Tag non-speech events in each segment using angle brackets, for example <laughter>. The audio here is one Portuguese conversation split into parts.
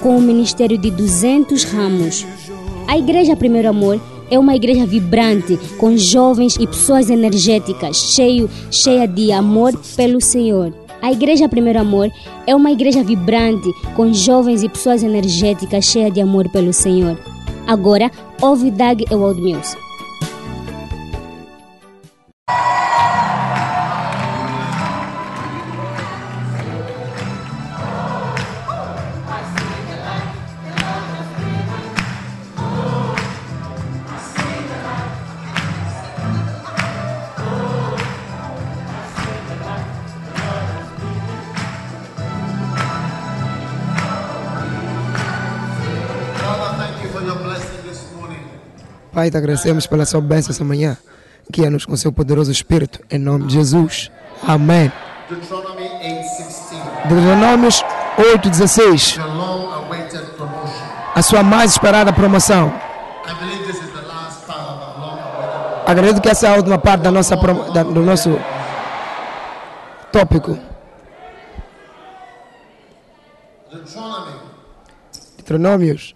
com um ministério de 200 ramos. A Igreja Primeiro Amor é uma igreja vibrante, com jovens e pessoas energéticas, cheio, cheia de amor pelo Senhor. A Igreja Primeiro Amor é uma igreja vibrante, com jovens e pessoas energéticas, cheia de amor pelo Senhor. Agora, ouve Doug Ewald Mills. Pai, te agradecemos pela sua bênção essa manhã. Guia-nos com seu poderoso Espírito, em nome de Jesus. Amém. Deuteronomy 8:16. Deuteronômios 8,16. The long-awaited promotion. A sua mais esperada promoção. Acredito que essa é a última parte da nossa, da- do nosso tópico. Deuteronômios.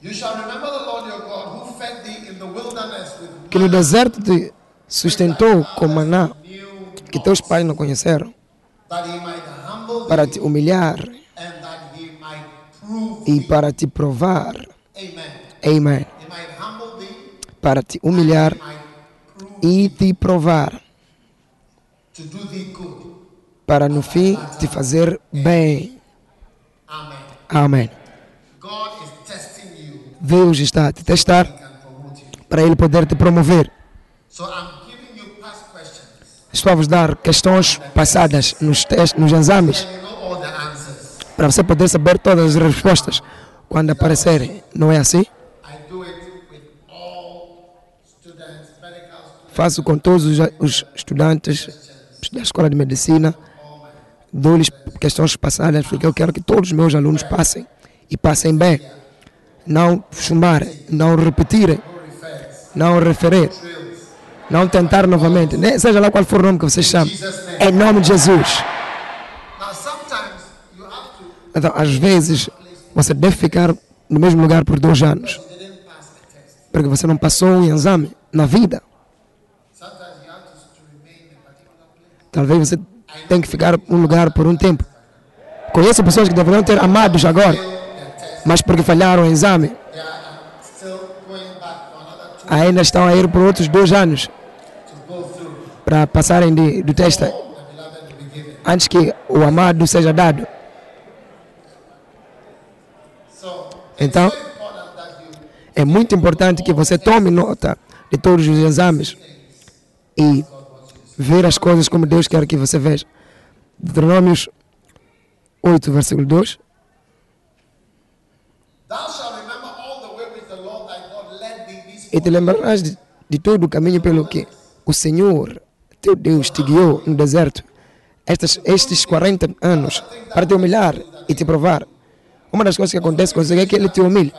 Que no deserto te sustentou com maná que teus pais não conheceram. Para te humilhar e para te provar. Amém. Para te humilhar e te provar. Para no fim te fazer bem. Amém. Deus está a te testar and can promote you. Para Ele poder te promover. So I'm giving you past questions. Estou a vos dar questões passadas nos testes, nos exames, para você poder saber todas as respostas quando aparecerem. Não é assim? Faço com todos os, estudantes da Escola de Medicina. Dou-lhes questões passadas, porque eu quero que todos os meus alunos passem e passem bem. Não chumbarem, não repetirem, não referir, não tentar novamente, né? seja lá qual for o nome que vocês chamam. Em nome de Jesus. Então, às vezes, você deve ficar no mesmo lugar por dois anos, porque você não passou um exame na vida. Talvez você tenha que ficar um lugar por um tempo. Conheço pessoas que deveriam ter amados agora, mas porque falharam o exame, ainda estão a ir por outros dois anos para passarem de, do teste antes que o amado seja dado. Então, é muito importante que você tome nota de todos os exames e ver as coisas como Deus quer que você veja. Deuteronômios 8, versículo 2. E te lembrarás de, de todo o caminho pelo que o Senhor, teu Deus, te guiou no deserto estes, estes 40 anos para te humilhar e te provar. Uma das coisas que acontece com você é que ele te humilha.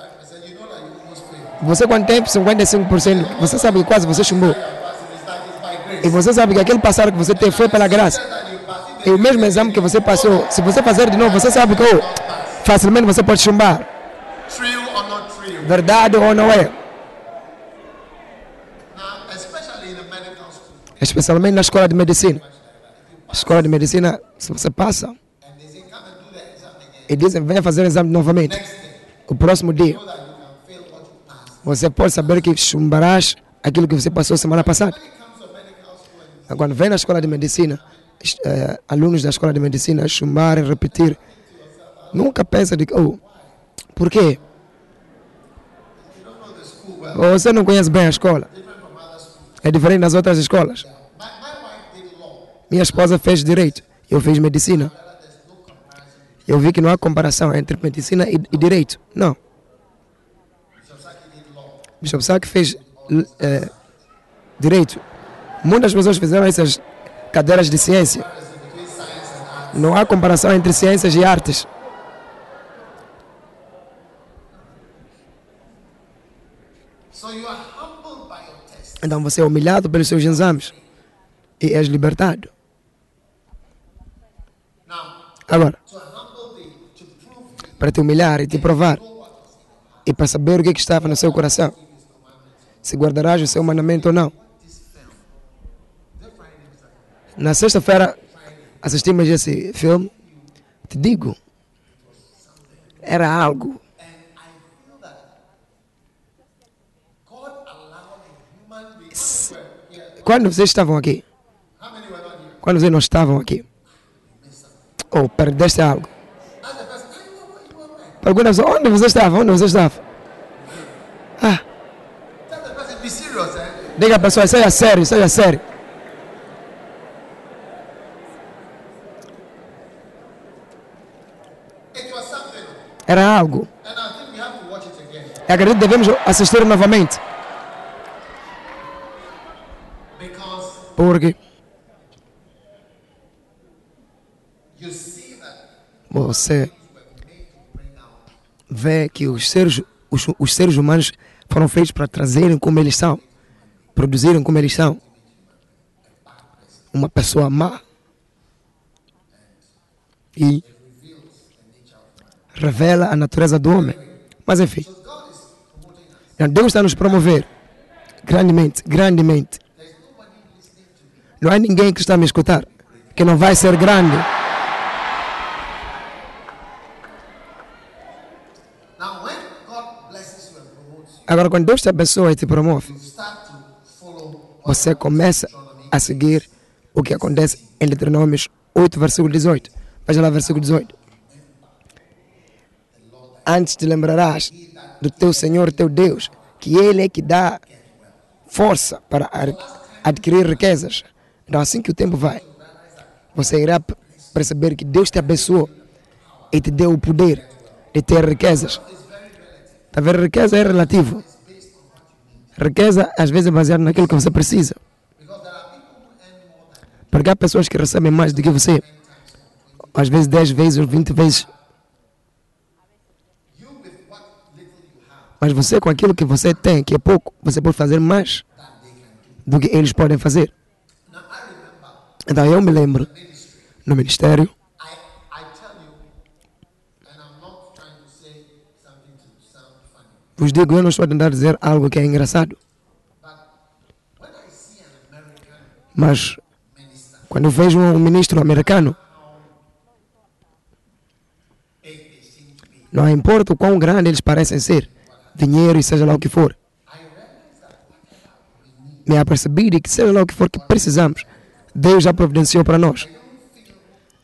Você quando tem 55%, você sabe que quase você chumbou. E você sabe que aquele passar que você teve foi pela graça. E o mesmo exame que você passou, se você fazer de novo, você sabe que oh, facilmente você pode chumbar. Verdade ou não é? Especialmente na escola de medicina. Escola de medicina, se você passa e dizem venha fazer o exame novamente, o próximo dia, você pode saber que chumbarás aquilo que você passou semana passada. Quando vem na escola de medicina, eh, alunos da escola de medicina chumbarem, repetir, nunca pensa de oh, por quê? Você não conhece bem a escola. É diferente das outras escolas. Minha esposa fez direito, eu fiz medicina. Eu vi que não há comparação entre medicina e, e direito. Não. Bishop Sack fez eh, direito. Muitas pessoas fizeram essas cadeiras de ciência. Não há comparação entre ciências e artes. So you are humbled by your test. Então você é humilhado pelos seus exames e és libertado. Agora, para te humilhar e te provar e para saber o que, é que estava no seu coração, se guardarás o seu mandamento ou não. Na sexta-feira assistimos esse filme. Te digo, era algo. Quando vocês estavam aqui, quando vocês não estavam aqui, ou perdeste algo, pergunta só onde você estava, onde você estava. Ah, diga a pessoa, seja sério, seja sério. Era algo. Eu acredito que devemos assistir novamente, porque você vê que os seres, os, os seres humanos foram feitos para trazerem como eles são, produzirem como eles são. Uma pessoa má. E revela a natureza do homem. Mas enfim, Deus está nos promover grandemente, grandemente. Não há ninguém que está a me escutar que não vai ser grande. Agora, quando Deus te abençoa e te promove, você começa a seguir o que acontece em Deuteronômios 8, versículo 18. Veja lá, versículo 18. Antes te lembrarás do teu Senhor, teu Deus, que Ele é que dá força para ar- adquirir riquezas. Então, assim que o tempo vai, você irá perceber que Deus te abençoou e te deu o poder de ter riquezas. Tá vendo? Riqueza é relativo. Riqueza às vezes é baseada naquilo que você precisa. Porque há pessoas que recebem mais do que você. Às vezes 10 vezes ou 20 vezes. Mas você com aquilo que você tem, que é pouco, você pode fazer mais do que eles podem fazer. Então eu me lembro, no ministério, vos digo, eu não estou a tentar dizer algo que é engraçado. Mas quando vejo um ministro americano, não importa o quão grande eles parecem ser, dinheiro e seja lá o que for, me apercebi de que seja lá o que for que precisamos, Deus já providenciou para nós.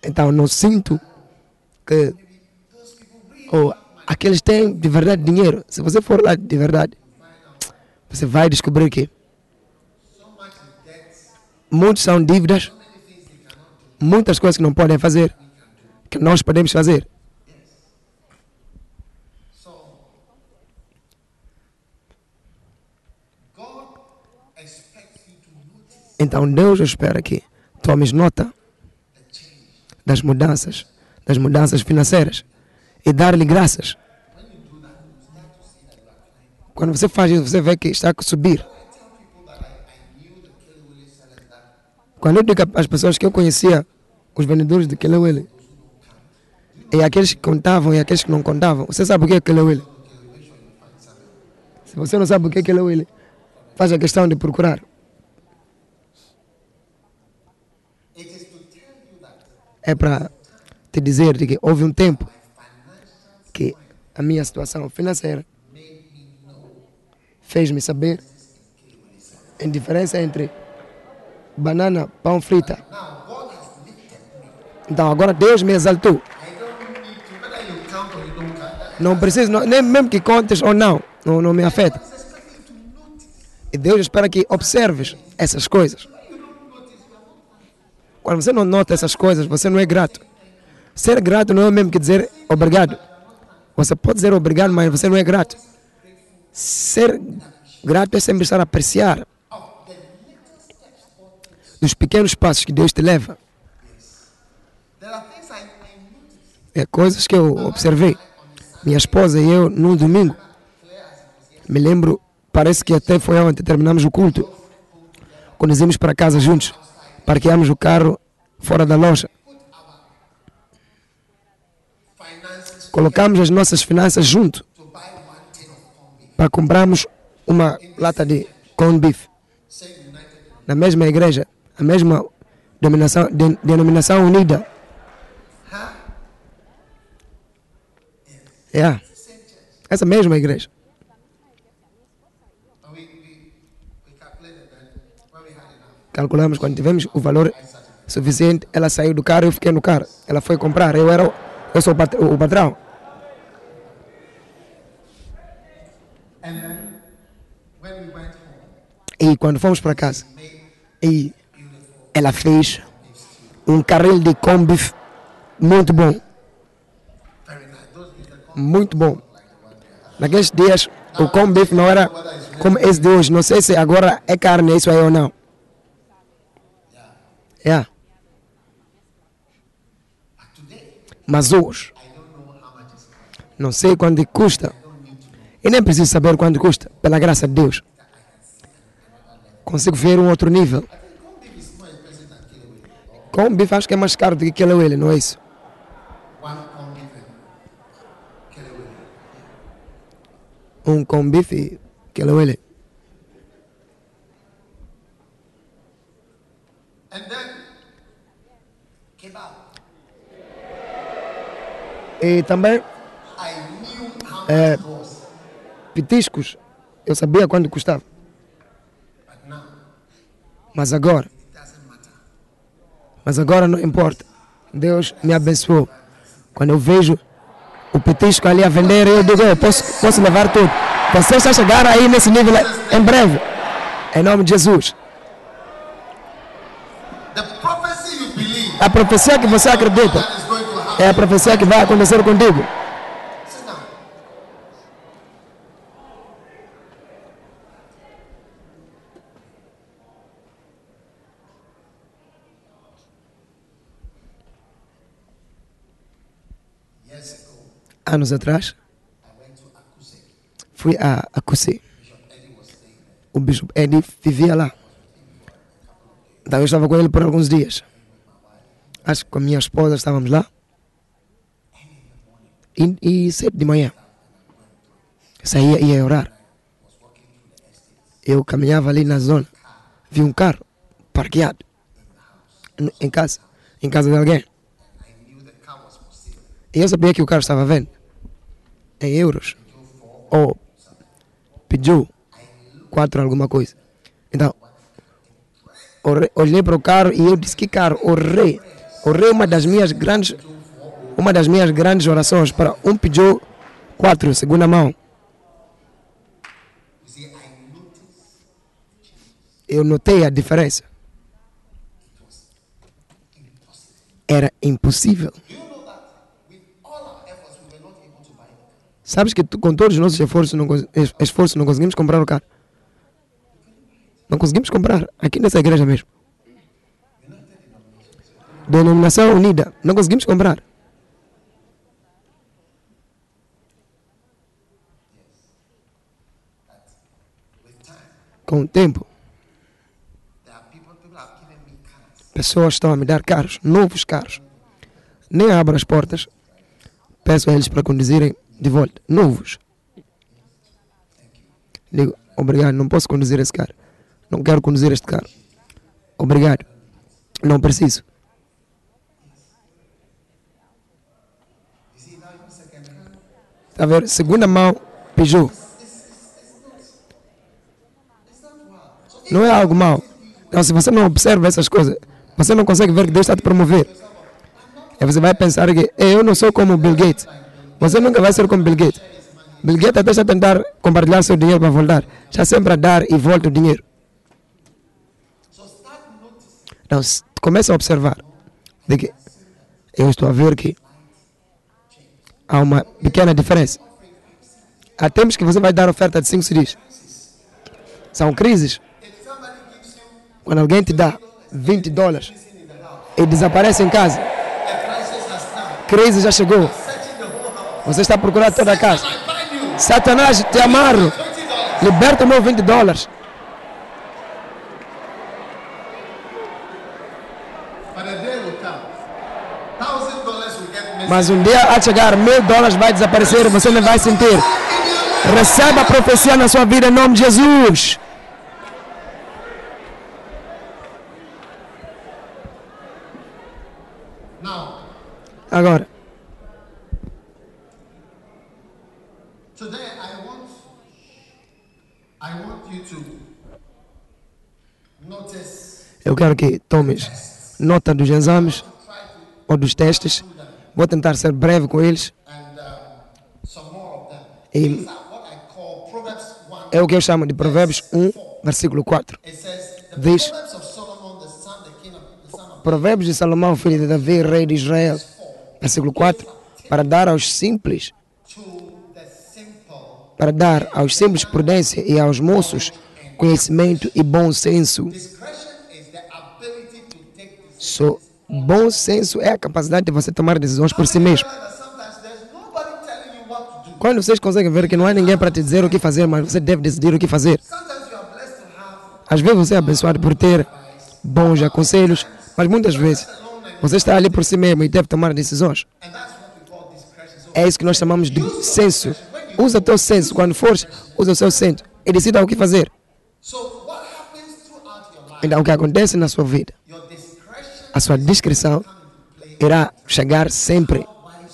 Então não sinto que ou aqueles têm de verdade dinheiro. Se você for lá de verdade, você vai descobrir que muitos são dívidas, muitas coisas que não podem fazer, que nós podemos fazer. Então Deus espera que tomes nota das mudanças, das mudanças financeiras e dar-lhe graças. Quando você faz isso, você vê que está a subir. Quando eu digo às pessoas que eu conhecia os vendedores de Kelewele, e aqueles que contavam e aqueles que não contavam, você sabe o que é Kelewele? Se você não sabe o que é Kelewele, faz a questão de procurar. it is to tell you that é para te dizer que houve um tempo que a minha situação financeira fez-me saber a diferença entre banana, pão frita. Então agora Deus me exaltou. Não preciso, nem mesmo que contes ou não, não, não me afeta. E Deus espera que observes essas coisas. Quando você não nota essas coisas, você não é grato. Ser grato não é o mesmo que dizer obrigado. Você pode dizer obrigado, mas você não é grato. Ser grato é sempre estar a apreciar dos pequenos passos que Deus te leva. É coisas que eu observei. Minha esposa e eu, num domingo, me lembro, parece que até foi ontem, terminamos o culto. Quando íamos para casa juntos, parqueamos o carro fora da loja. Colocamos as nossas finanças junto para comprarmos uma lata de corn beef. Na mesma igreja, a mesma denominação, de- denominação unida. Huh? É, essa mesma igreja. Calculamos quando tivemos o valor suficiente, ela saiu do carro, eu fiquei no carro. Ela foi comprar, eu era eu sou o pat- o patrão. E quando fomos para casa, e ela fez um carril de beef muito bom, muito bom. Naqueles dias, o beef não era como esse de hoje. Não sei se agora é carne isso aí ou não. Today Mas hoje, não sei quanto custa. E nem preciso saber quanto custa, pela graça de Deus. Consigo ver um outro nível. Com bife acho que é mais caro do que aquele ele, não é isso? Um com bife e aquele ele. And then E também was. petiscos, eu sabia quanto custava. Mas agora, mas agora não importa. Deus me abençoou. Quando eu vejo o petisco ali a vender, eu digo, eu posso, posso levar tudo. Você está chegar aí nesse nível em breve. Em nome de Jesus. A profecia que você acredita é a profecia que vai acontecer contigo. Anos atrás, fui a, a Cusé. Bishop Eddie was staying there. O bispo Eddie vivia lá. Então eu estava com ele por alguns dias. Acho que com a minha esposa estávamos lá. E, cedo de manhã. Saía e ia orar. Eu caminhava ali na zona. Vi um carro parqueado. Em casa. Em casa de alguém. E eu sabia que o carro estava vendo. Em euros. Ou pediu quatro alguma coisa. Então, olhei para o carro e eu disse que carro, orei. Orei uma das minhas grandes, uma das minhas grandes orações para um Peugeot 4, segunda mão. Eu notei a diferença. Era impossível. Sabes que com todos os nossos esforços não, esforços não conseguimos comprar o carro. Não conseguimos comprar. Aqui nessa igreja mesmo. Denominação Unida. Não conseguimos comprar. Com o tempo, pessoas estão a me dar carros, novos carros. Nem abro as portas. Peço a eles para conduzirem de volta. Novos. Digo, obrigado, não posso conduzir esse carro. Não quero conduzir este carro. Obrigado. Não preciso. Está a ver? Segunda mão, Peugeot. Não é algo mau. Então, se você não observa essas coisas, você não consegue ver que Deus está te promover. Aí você vai pensar que "Eh, eu não sou como Bill Gates. Você nunca vai ser como Bill Gates. Bill Gates até a tentar compartilhar seu dinheiro para voltar. Está sempre a dar e volta o dinheiro. Então, começa a observar de que eu estou a ver que há uma pequena diferença. Há tempos que você vai dar oferta de 5 CDs. São crises. Quando alguém te dá 20 dólares e desaparece em casa, a crise já chegou. Você está procurando toda a casa. Satanás, te amarro. Liberta o meu 20 dólares. A. Mas um dia de chegar, mil dólares vai desaparecer você não vai sentir. Receba a profecia na sua vida em nome de Jesus. Notice eu quero que tomes nota dos exames ou dos testes. Vou tentar ser breve com eles. E These are what I call Proverbs 1. é o que eu chamo de Provérbios 1, versículo 4. It says, the Diz- Provérbios de Salomão, filho de Davi, rei de Israel. Versículo 4. Para dar aos simples, para dar aos simples prudência e aos moços conhecimento e bom senso. So, bom senso é a capacidade de você tomar decisões por si mesmo. Quando vocês conseguem ver que não há ninguém para te dizer o que fazer, mas você deve decidir o que fazer. Às vezes você é abençoado por ter bons aconselhos, mas muitas vezes você está ali por si mesmo e deve tomar decisões. É isso que nós chamamos de senso. Usa o teu senso. Quando fores, usa o seu senso e decida o que fazer. Então, o que acontece na sua vida, a sua discrição irá chegar sempre,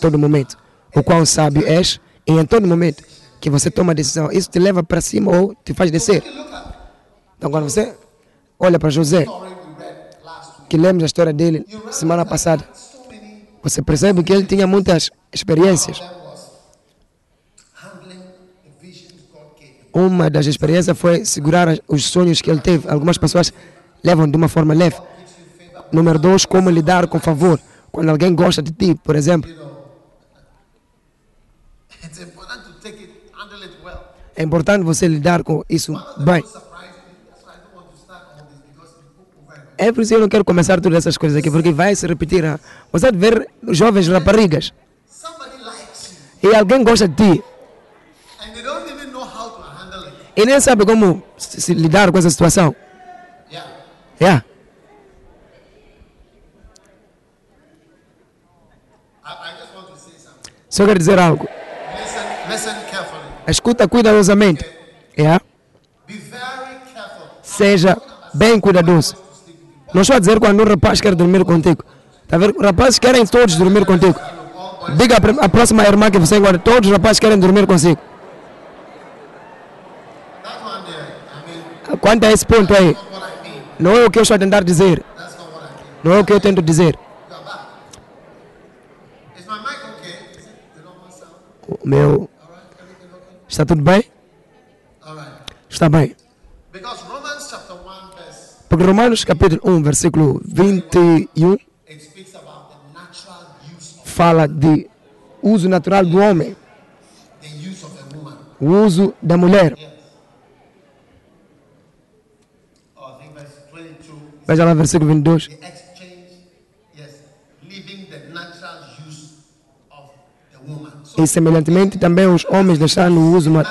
todo momento. O quão sábio és e em todo momento que você toma a decisão, isso te leva para cima ou te faz descer. Então, quando você olha para José, que lemos a história dele semana passada, você percebe que ele tinha muitas experiências. Uma das experiências foi segurar os sonhos que ele teve. Algumas pessoas levam de uma forma leve. Número dois, como lidar com favor. Quando alguém gosta de ti, por exemplo, é importante você lidar com isso bem. É por isso que eu não quero começar todas essas coisas aqui, porque vai se repetir. ah. Você vai ver jovens raparigas e alguém gosta de ti e nem sabe como se, lidar com essa situação. Yeah. Yeah. Só quero dizer algo. Listen, listen. Escuta cuidadosamente. Yeah. Be very careful. Seja bem cuidadoso. Não estou a dizer quando um rapaz quer dormir contigo. Tá vendo? Rapazes querem todos dormir contigo. Diga a pr- a próxima irmã que você encontra, todos os rapazes querem dormir consigo. Quanto a esse ponto aí, não é o que eu estou a tentar dizer. Não é o que eu tento dizer. O meu. Está tudo bem? Está bem. Because Romans chapter 1, verse, Porque Romanos capítulo 1, versículo 21 it speaks about the natural use of fala de uso natural do homem, o uso da mulher. Yes. I think verse 22 Veja lá versículo 22. the exchange, yes, leaving the natural use of the woman. So E semelhantemente também os homens deixaram o uso na-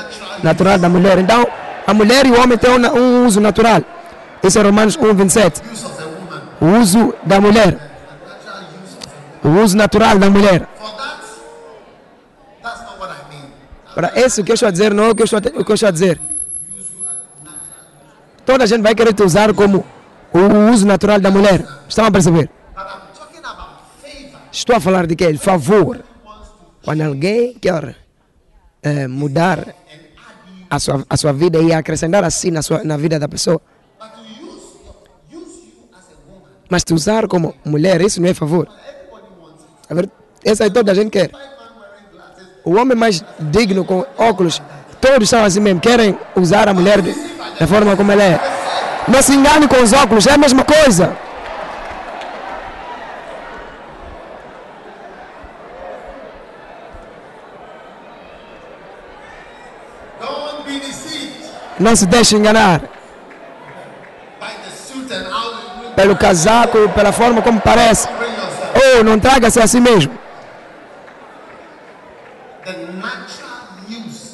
natural da mulher. Então, a mulher e o homem têm um uso natural. Isso é Romanos 1, 27. use of the woman, O uso da mulher. O uso natural da mulher. Para isso que eu estou a dizer, não é o que eu estou a, o que eu estou a dizer. Toda a gente vai querer te usar como o uso natural da mulher. Estão a perceber? Estou a falar de quê? Favor. Quando alguém quer eh, mudar a sua, a sua vida e acrescentar assim na, sua, na vida da pessoa, But to use, use you as a woman, mas te usar como mulher, isso não é favor. A ver, essa aí toda a gente quer. O homem mais digno com óculos, todos são assim mesmo, querem usar a mulher de- da forma como ela é. Não se engane com os óculos, é a mesma coisa. Não se deixe enganar. Pelo casaco, pela forma como parece. Ou não traga-se a si mesmo.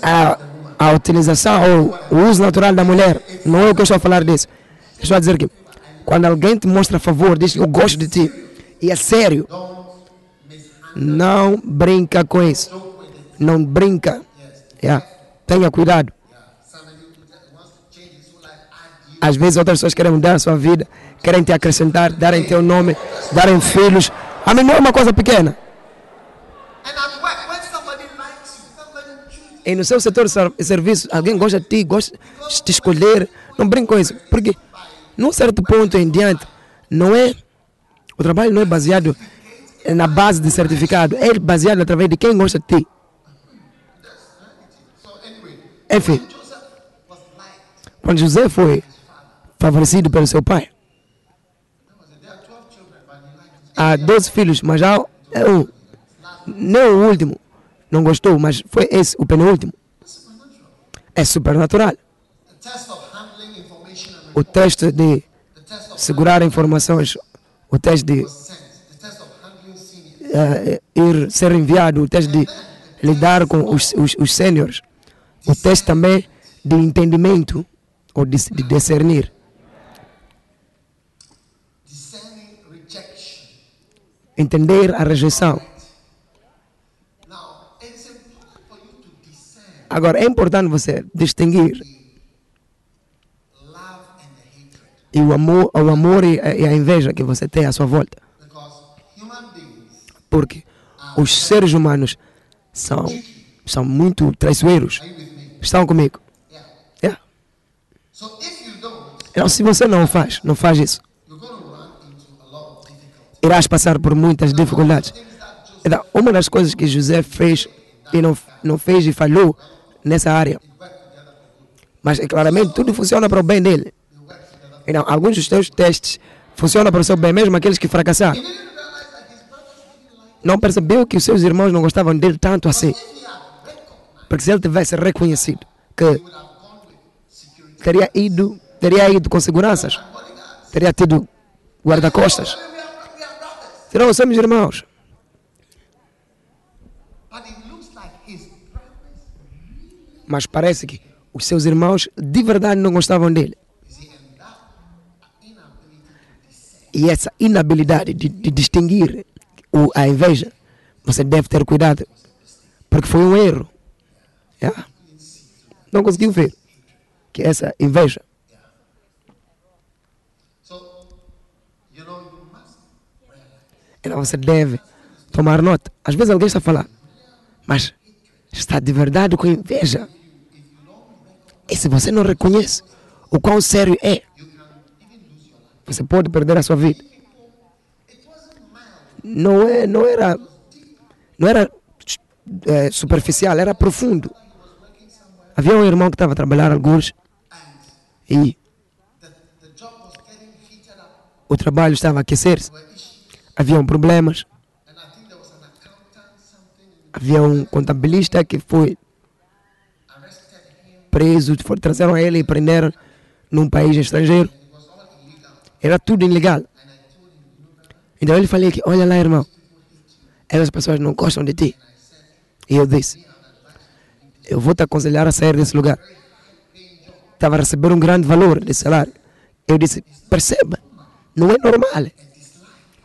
A, a utilização ou o uso natural da mulher, não é o que eu estou a falar disso. Eu estou a dizer que quando alguém te mostra favor, diz eu gosto de ti, e é sério, não brinca com isso. Não brinca. Yeah. Tenha cuidado. Às vezes outras pessoas querem mudar a sua vida, querem te acrescentar, darem teu nome, darem filhos. A mim não é uma coisa pequena. E no seu setor de ser- de serviço, alguém gosta de ti, gosta de te escolher. Não brinque com isso. Porque, num certo ponto em diante, não é. O trabalho não é baseado na base de certificado, é baseado através de quem gosta de ti. Enfim, quando José foi favorecido pelo seu pai, There are 12 children, but he liked há 12 filhos, mas já é um. Nem o último não gostou, mas foi esse, o penúltimo. É supernatural. O teste de segurar informações, o teste de eh, ir ser enviado, o teste de lidar com os, os, os sêniores, o teste também de entendimento ou de, de discernir, entender a rejeição. Agora, é importante você distinguir e o amor, o amor e a, inveja que você tem à sua volta, porque os seres humanos são, são muito traiçoeiros. Estão comigo? Yeah. Yeah. So if you don't, Então, se você não faz, não faz isso, irás passar por muitas dificuldades. Então, uma das coisas que José fez e não, não fez e falhou nessa área, mas é claramente tudo funciona para o bem dele. Então, alguns dos teus testes funcionam para o seu bem, mesmo aqueles que fracassaram. Não percebeu que os seus irmãos não gostavam dele tanto assim. Porque se ele tivesse reconhecido que teria ido, teria ido com seguranças, teria tido guarda-costas. Serão somos irmãos. Mas parece que os seus irmãos de verdade não gostavam dele. E essa inabilidade de, de distinguir o, a inveja, você deve ter cuidado. Porque foi um erro. Yeah. Não conseguiu ver que essa inveja. So, you know, you must realize Então você deve tomar nota. Às vezes alguém está a falar, mas está de verdade com inveja. E se você não reconhece o quão sério é, você pode perder a sua vida. Não, é, não era, não era eh, superficial, era profundo. Havia um irmão que estava a trabalhar alguns e o trabalho estava a aquecer-se. Haviam problemas. Havia um contabilista que foi preso, trazeram ele e prenderam num país estrangeiro. Era tudo ilegal. Então ele falei que, olha lá, irmão, essas pessoas não gostam de ti. E eu disse, eu vou te aconselhar a sair desse lugar. Estava a receber um grande valor de salário. Eu disse, perceba, não é normal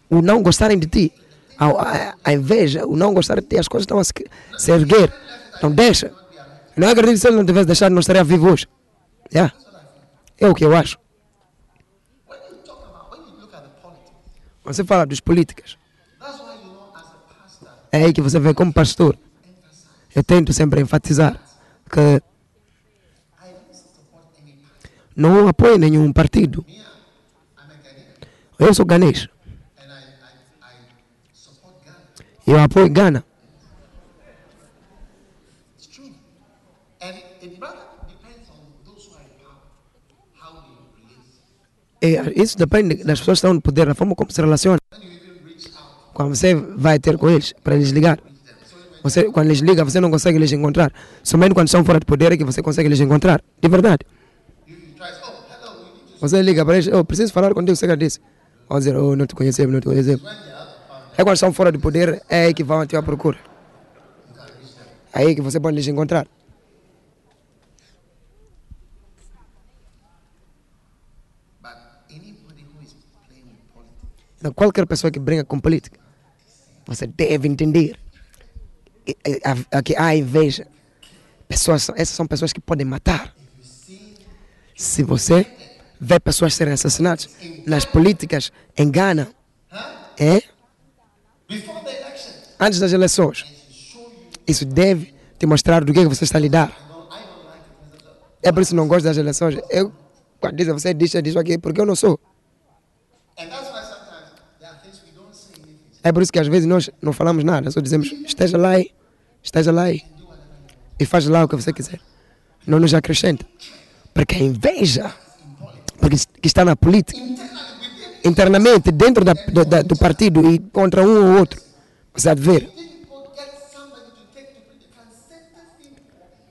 o não gostarem de ti. A, a, inveja, o não gostar de ti, as coisas estão a se, se erguer. Não deixa. Não acredito que se ele não tivesse deixado, não estaria vivo hoje. Yeah. É o que eu acho. Você fala dos políticas. É aí que você vê como pastor. Eu tento sempre enfatizar que não apoio nenhum partido. Eu sou ganês. and I, I, I support Ghana. Eu apoio Gana. It's true. And it rather depends on those who are in power, how they relate. E isso depende das pessoas que estão no poder, da forma como se relaciona. Quando você vai ter com eles para eles ligar. Você, quando eles ligam, você não consegue eles encontrar. Somente quando estão fora de poder é que você consegue eles encontrar. De verdade. oh, Você liga para eles, eu preciso falar contigo, você já disse. Vão dizer, oh, não te conhecemos, não te conhecemos. É quando estão fora do poder, é aí que vão à tua procura. É aí que você pode lhes encontrar. Então, qualquer pessoa que brinca com política, você deve entender e- e- a- a- que há inveja. Pessoas, são- essas são pessoas que podem matar. Se você vê pessoas serem assassinadas nas políticas em Ghana, é antes das eleições, isso deve te mostrar do que, que você está a lidar. É por isso que não gosto das eleições. Eu, quando dizem você diz disso aqui, porque eu não sou. É por isso que às vezes nós não falamos nada, só dizemos esteja lá aí, esteja lá aí e faz lá o que você quiser. Não nos acrescenta. Porque a inveja porque que está na política, internamente, dentro da, da- do partido e contra um ou outro, você há ver.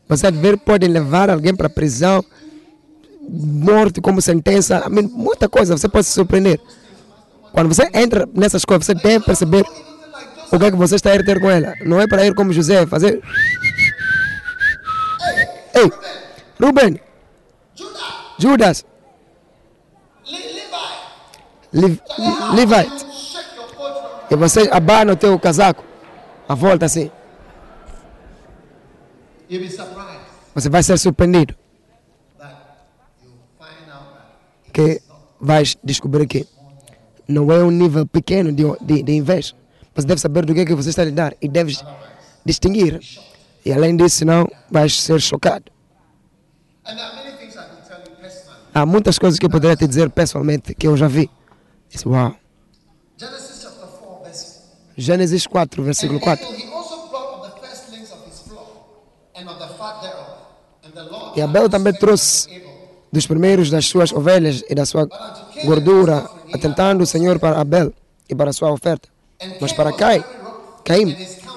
Você ver, podem levar alguém para a prisão, morte como sentença, muita coisa, você pode se surpreender. Quando você entra nessas coisas, você deve perceber o que é que você está a ir ter com ela. Não é para ir como José, fazer. Ei, Ruben, Judas, Lev- Levite, e você abana o teu casaco, a volta assim, você vai ser surpreendido, que vais descobrir que não é um nível pequeno de, de, de inveja. Você deve saber do que é que você está a lidar e deves distinguir. E além disso, senão vais ser chocado. Há muitas coisas que eu poderia te dizer pessoalmente que eu já vi. Disse, uau. Genesis chapter 4, verse Gênesis 4, versículo And 4. Abel, he also brought of the firstlings of his flock and of the fat thereof. And the Lord E Abel também trouxe dos primeiros das suas ovelhas e da sua gordura, atentando o Senhor para Abel e para a sua oferta. Mas para Caim, Caim,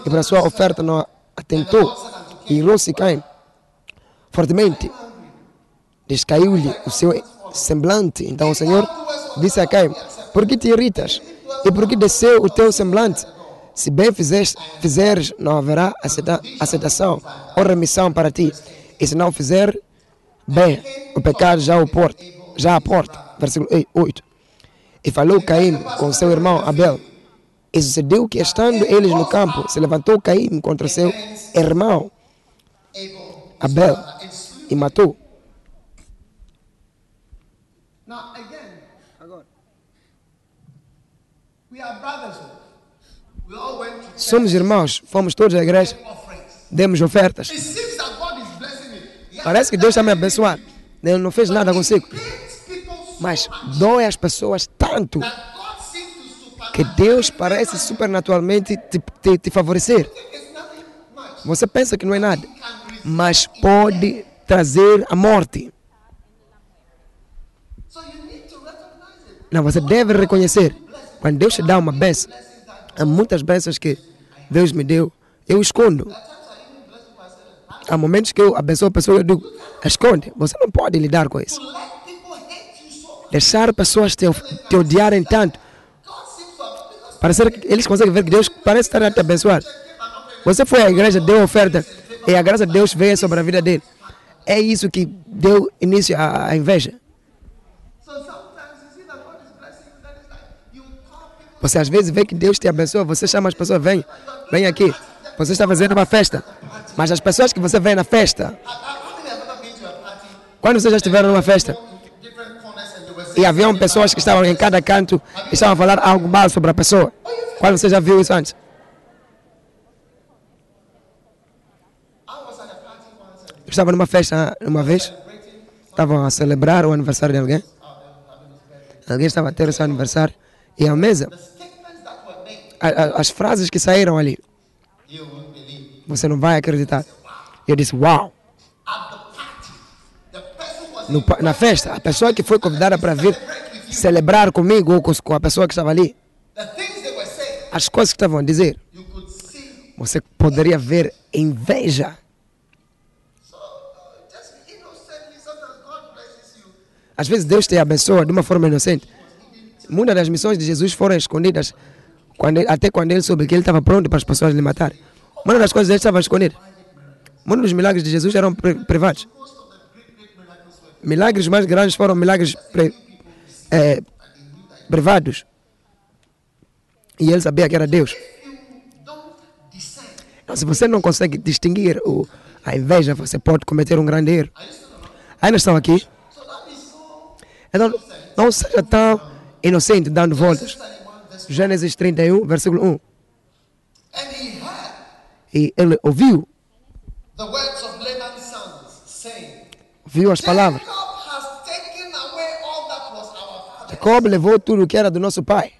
e para a sua oferta não atentou, e irou-se Caim fortemente. Descaiu-lhe o seu semblante. Então o Senhor disse a Caim: Por que te irritas? E por que desceu o teu semblante? Se bem fizeres, fizeres não haverá aceita- aceitação ou remissão para ti. E se não fizer, bem, o pecado já o porta, já a porta. Versículo 8. E falou Caim com seu irmão Abel. E sucedeu que, estando eles no campo, se levantou Caim contra seu irmão Abel e matou. Somos irmãos, fomos todos à igreja, demos ofertas. Parece que Deus está me abençoando. Ele não fez nada consigo. Mas dói as pessoas tanto que Deus parece supernaturalmente te, te, te favorecer. Você pensa que não é nada, mas pode trazer a morte. Não, você deve reconhecer. Quando Deus te dá uma benção, há muitas bênçãos que Deus me deu, eu escondo. Há momentos que eu abençoo a pessoa e eu digo, esconde. Você não pode lidar com isso. Deixar pessoas te, te odiarem tanto. Parecer que eles conseguem ver que Deus parece estar a te abençoar. Você foi à igreja, deu oferta e a graça de Deus veio sobre a vida dele. É isso que deu início à inveja. so sometimes you see that God is blessing you, then it's like you call people. Você às vezes vê que Deus te abençoa, você chama as pessoas, vem, vem aqui. Você está fazendo uma festa. Mas as pessoas que você vê na festa, quando vocês já estiveram numa festa e haviam pessoas que estavam em cada canto e estavam a falar algo mal sobre a pessoa. Quando você já viu isso antes? Eu estava numa festa uma vez, estavam a celebrar o aniversário de alguém. Alguém estava a ter o seu aniversário e a mesa, made, a- a- as frases que saíram ali, você não vai acreditar. Eu disse, uau! No na festa, a pessoa que foi convidada para vir celebrar comigo ou com a pessoa que estava ali, as coisas que estavam a dizer, você poderia ver inveja. So uh. Às vezes Deus te abençoa de uma forma inocente. Muitas das missões de Jesus foram escondidas quando, até quando ele soube que ele estava pronto para as pessoas lhe matar. Uma das coisas dele estava escondida. Muitos dos milagres de Jesus eram privados. Milagres mais grandes foram milagres é, privados. E ele sabia que era Deus. Então, se você não consegue distinguir o, a inveja, você pode cometer um grande erro. Ainda estão aqui? Então, não seja tão inocente dando voltas. Gênesis 31, versículo 1. E ele ouviu. Viu as palavras. Jacob levou tudo que era do nosso pai.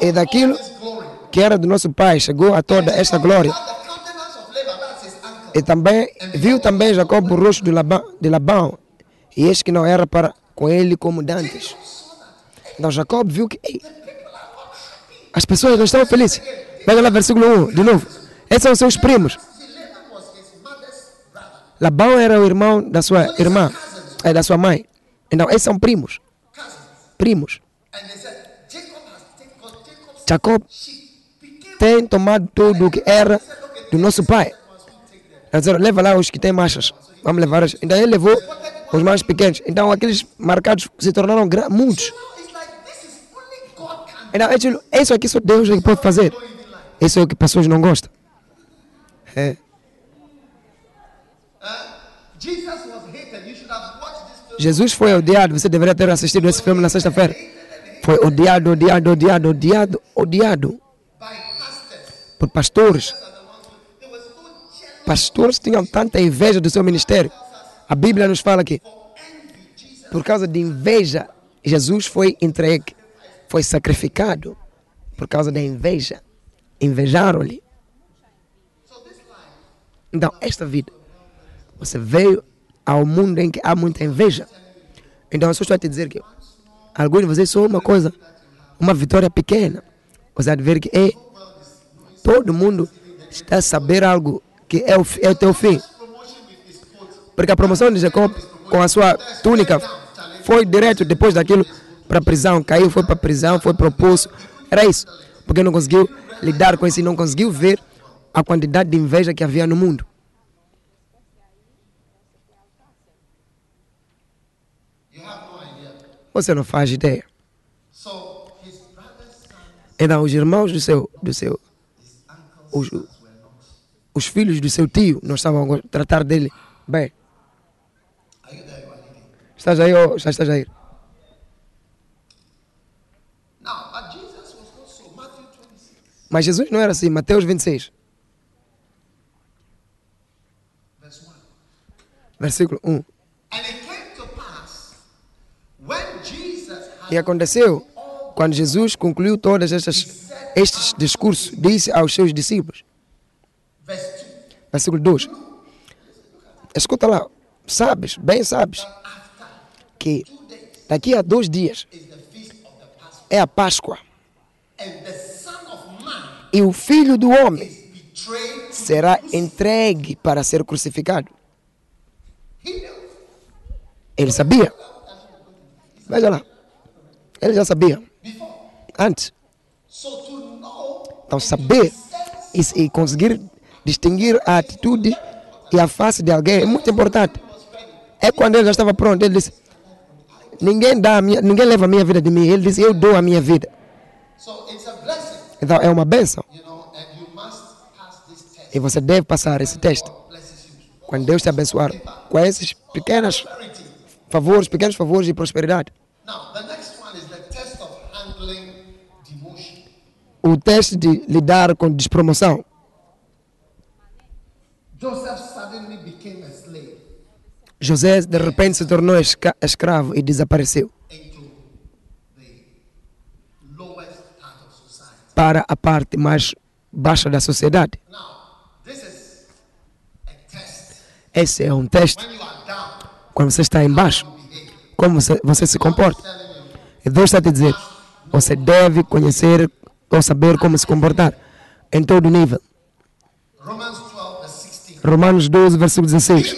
E daquilo que era do nosso pai chegou a toda esta glória. E também viu também Jacob o rosto de Labão, de Labão e este que não era para com ele como dantes. Então Jacob viu que ei, as pessoas não estavam felizes. Veja lá versículo 1, de novo. Esses são seus primos. Labão era o irmão da sua irmã, é, da sua mãe. Então, esses são primos. Primos. Jacob tem tomado tudo o que era do nosso pai. Leva lá os que têm marchas. Vamos levar. Os... Então, ele levou os mais pequenos. Então, aqueles marcados se tornaram muitos. Então, isso aqui só Deus é que pode fazer. Isso é o que pessoas não gostam. É. Jesus foi odiado. Você deveria ter assistido esse filme na sexta-feira. Foi odiado, odiado, odiado, odiado, odiado por pastores. Pastores tinham tanta inveja do seu ministério. A Bíblia nos fala que por causa de inveja, Jesus foi entregue, foi sacrificado por causa da inveja. Invejaram-lhe. Então, esta vida, você veio ao mundo em que há muita inveja. Então, eu só estou a te dizer que alguns de vocês são uma coisa, uma vitória pequena. Você de ver que é, todo mundo está a saber algo que é o, é o teu fim. Porque a promoção de Jacob com a sua túnica foi direto depois daquilo para a prisão. Caiu, foi para a prisão, foi propulso. Era isso. Porque não conseguiu lidar com isso não conseguiu ver a quantidade de inveja que havia no mundo. Você não faz ideia. Então, os irmãos do seu, do seu os, os filhos do seu tio não estavam a tratar dele bem. Estás aí ou já estás a ir? Mas Jesus não era assim. Mateus 26. Versículo 1. E aconteceu, quando Jesus concluiu todos estes discursos, disse aos seus discípulos, versículo 2, escuta lá, sabes, bem sabes, que daqui a dois dias é a Páscoa. E o filho do homem será entregue para ser crucificado. Ele sabia. Veja lá. Ele já sabia. Antes. Então, saber e, e conseguir distinguir a atitude e a face de alguém é muito importante. É quando ele já estava pronto, ele disse: Ninguém, dá minha, ninguém leva a minha vida de mim. Ele disse: Eu dou a minha vida. Então, é uma bênção. E você deve passar esse teste. Quando Deus te abençoar com esses pequenos favores, pequenos favores de prosperidade. o teste de lidar com despromoção. José de repente se tornou escravo e desapareceu para a parte mais baixa da sociedade. Esse é um teste. Quando você está embaixo, como você, você se comporta. E Deus está a te dizer, você deve conhecer ou saber como se comportar em todo nível. Romanos 12, versículo 16.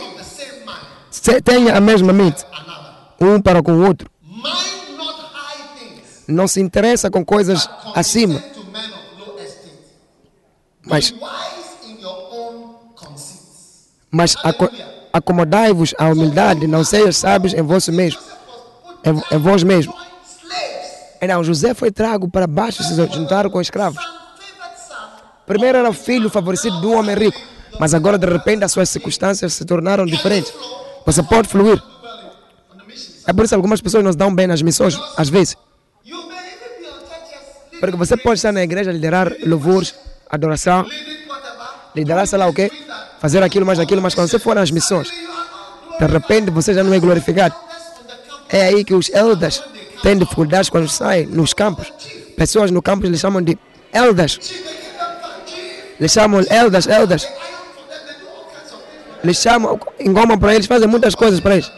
Tenha a mesma mente, um para com o outro. não se interessa com coisas acima, mas, mas aco- acomodai-vos à humildade, não sejam sábios em vós mesmo. Em, vós. Então, José foi trago para baixo, se juntaram com escravos. Primeiro era filho favorecido um homem rico, mas agora de repente as suas circunstâncias se tornaram diferentes. Você pode fluir. É por isso que algumas pessoas não se dão bem nas missões, às vezes. Porque você pode estar na igreja, liderar louvores, adoração, liderar sei lá o quê, fazer aquilo mais aquilo, mas quando você for nas missões, de repente você já não é glorificado. É aí que os elders têm dificuldades quando saem nos campos. Pessoas no campus eles chamam de elders. Eles chamam elders, elders. Eles chamam, engomam para eles, fazem muitas coisas para eles.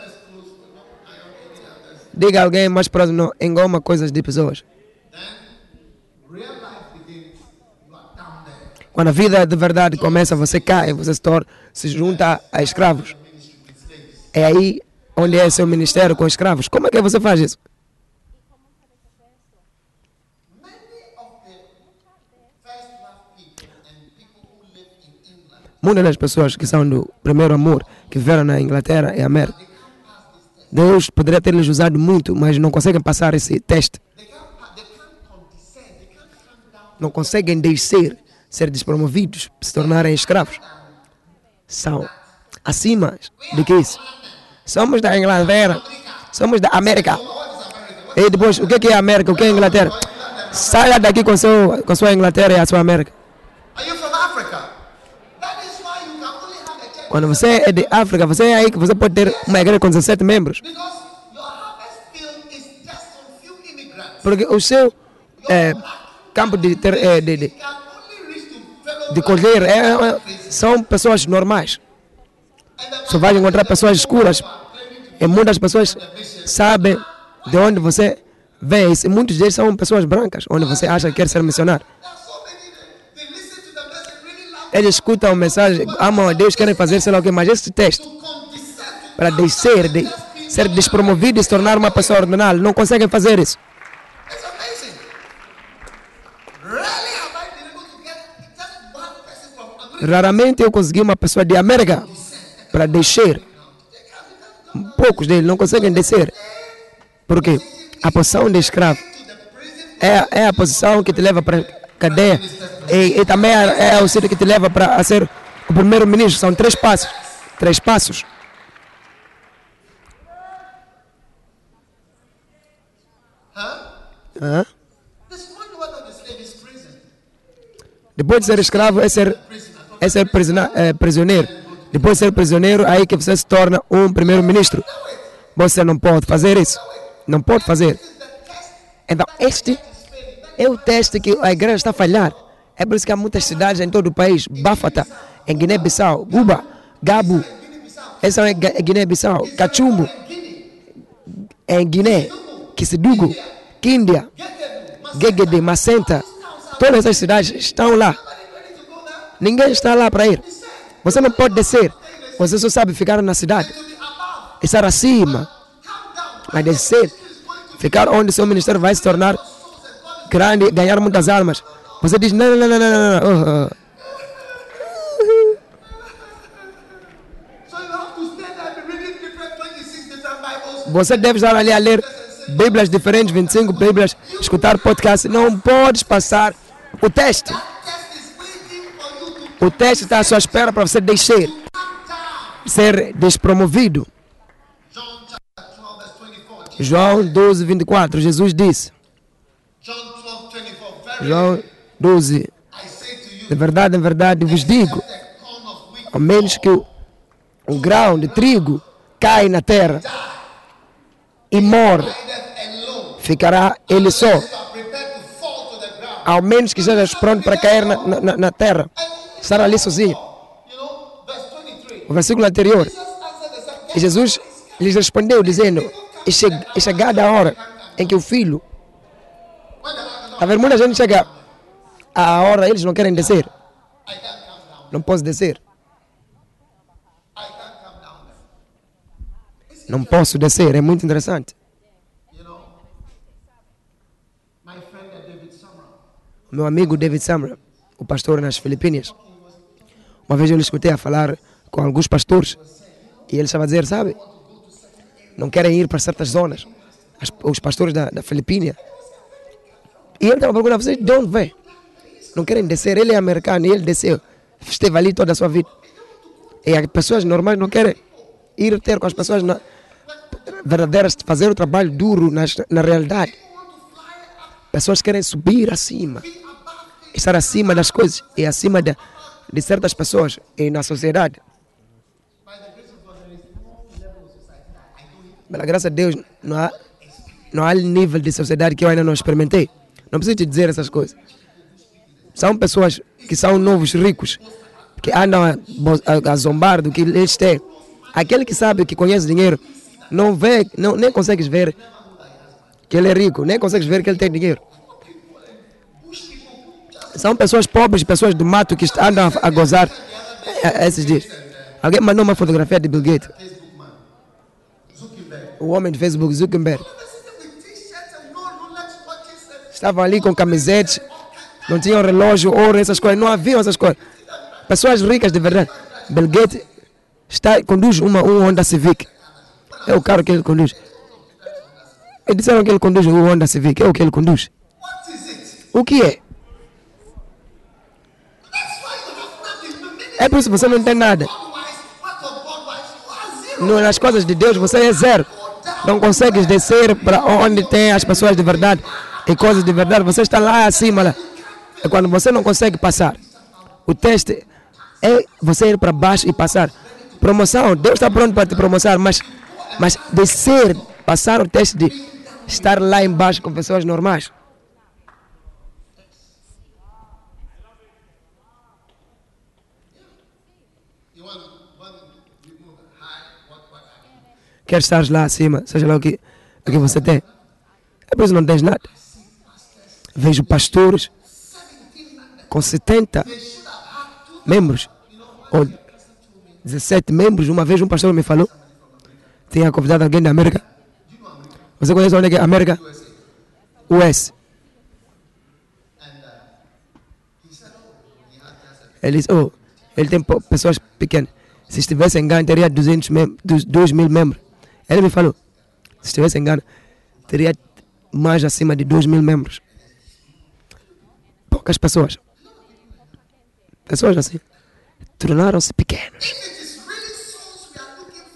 Diga alguém mais próximo, não, engoma coisas de pessoas. Quando a vida de verdade começa, você cai, você se, torna, se junta a escravos. É aí onde é seu ministério com escravos. Como é que você faz isso? Muitas das pessoas que são do primeiro amor, que viveram na Inglaterra e América, Deus poderia ter lhes usado muito, mas não conseguem passar esse teste. Não conseguem descer, ser despromovidos, se tornarem escravos. São acima do que isso. Somos da Inglaterra, somos da América. E depois, o que que é a América? O que é a Inglaterra? Saia daqui com, seu, com sua Inglaterra e a sua América. That is why you can only have a church Quando você é de África, você é aí que você pode ter uma igreja com 17 membros. Porque o seu eh, campo de, ter, eh, de, de, de colher é, é, são pessoas normais. Só vai encontrar pessoas escuras. E muitas pessoas sabem de onde você vem. E muitos deles são pessoas brancas, onde você acha que quer ser missionário. There are so many that they listen to the message, really love Eles escutam a mensagem, amam a Deus, querem fazer sei lá o que, mas esse teste para descer, de ser despromovido e se tornar uma pessoa ordenada, não conseguem fazer isso. Raramente eu consegui uma pessoa de América para descer. Poucos deles não conseguem descer. Porque a posição de escravo é, é a posição que te leva para cadeia e, e também é, é o sítio que te leva para a ser o primeiro-ministro. São três passos. Três passos. Hã? Depois de ser escravo é ser, é ser é, prisioneiro. Depois de ser prisioneiro, aí que você se torna um primeiro-ministro. Você não pode fazer isso. Não pode fazer. Então, este é o teste que a igreja está a falhar. É por isso que há muitas cidades em todo o país. Bafata, em Guiné-Bissau, Guba, Gabu. Essa é Guiné-Bissau. Cachumbo, em Guiné. Kisidugu, Quíndia, Gegede, Macenta. Todas essas cidades estão lá. Ninguém está lá para ir. Você não pode descer. Você só sabe ficar na cidade. Estar acima. Mas descer. Ficar onde seu ministério vai se tornar grande, ganhar muitas almas. Você diz, não, não, não, não, não, não. Oh, oh. So you have to stand there and be reading different 26 different Bibles. Você deve estar ali a ler Bíblias diferentes, 25 Bíblias, escutar podcast. Não podes passar o teste. O teste está à sua espera para você down. ser despromovido. John chapter 12, verse 24. João 12, 24. Jesus disse, John 12, 24. Very João 12, I say to you, de verdade, em verdade vos digo, ao menos que o, grão de trigo cai na terra e morre, ficará ele só, ao menos que estejas pronto para cair na, na- na, terra, estar ali sozinho. You know, verse 23. O versículo anterior, e Jesus lhes respondeu, dizendo: "É che- é chegada a hora em que o filho. A ver, muita gente chega a hora, eles não querem descer. Não posso descer. Não posso descer. É muito interessante. Meu amigo David Samra, o pastor nas Filipinas, uma vez eu lhe escutei a falar com alguns pastores e ele estava a dizer, sabe, não querem ir para certas zonas, As, os pastores da, da Filipina. E ele estava procurando, vocês de onde vem? Não querem descer, ele é americano e ele desceu, esteve ali toda a sua vida. E as pessoas normais não querem ir ter com as pessoas na, verdadeiras, fazer o trabalho duro nas, na realidade. Pessoas querem subir acima, estar acima das coisas e acima de, de certas pessoas e na sociedade. Pela graça de Deus, não há, não há nível de sociedade que eu ainda não experimentei. Não preciso te dizer essas coisas. São pessoas que são novos ricos, que andam a, a, a zombar do que eles têm. Aquele que sabe, que conhece dinheiro, não vê, não, nem consegues ver que ele é rico, nem consegues ver que ele tem dinheiro. São pessoas pobres, pessoas do mato que andam a, a gozar é, esses dias. Alguém mandou uma fotografia de Bill Gates. O homem do Facebook, Zuckerberg. Estavam ali com camisetes, não tinham relógio, ouro, essas coisas, não haviam essas coisas. Pessoas ricas de verdade. Bill Gates está, conduz uma, um Honda Civic. É o carro que ele conduz. Eles disseram que ele conduz o Honda Civic. É o que ele conduz. O que é? É por isso que você não tem nada. Nas coisas de Deus você é zero. Não consegues descer para onde tem as pessoas de verdade e coisas de verdade. Você está lá acima. Lá. É quando você não consegue passar. O teste é você ir para baixo e passar. Promoção, Deus está pronto para te promocionar, mas, mas descer, passar o teste de estar lá embaixo com pessoas normais. Quer estar lá acima, seja lá o que, o que você tem. É por isso não tens nada. Vejo pastores com 70 membros, ou 17 membros. Uma vez um pastor me falou, tinha convidado alguém da América. Você conhece onde é que é América? US. Ele disse, oh, ele tem pessoas pequenas. Se estivesse em Gana, teria 200 mem 2 mil membros. Ele me falou, se estivesse em Gana, teria mais acima de 2 mil membros. Poucas pessoas. Pessoas assim tornaram-se pequenos.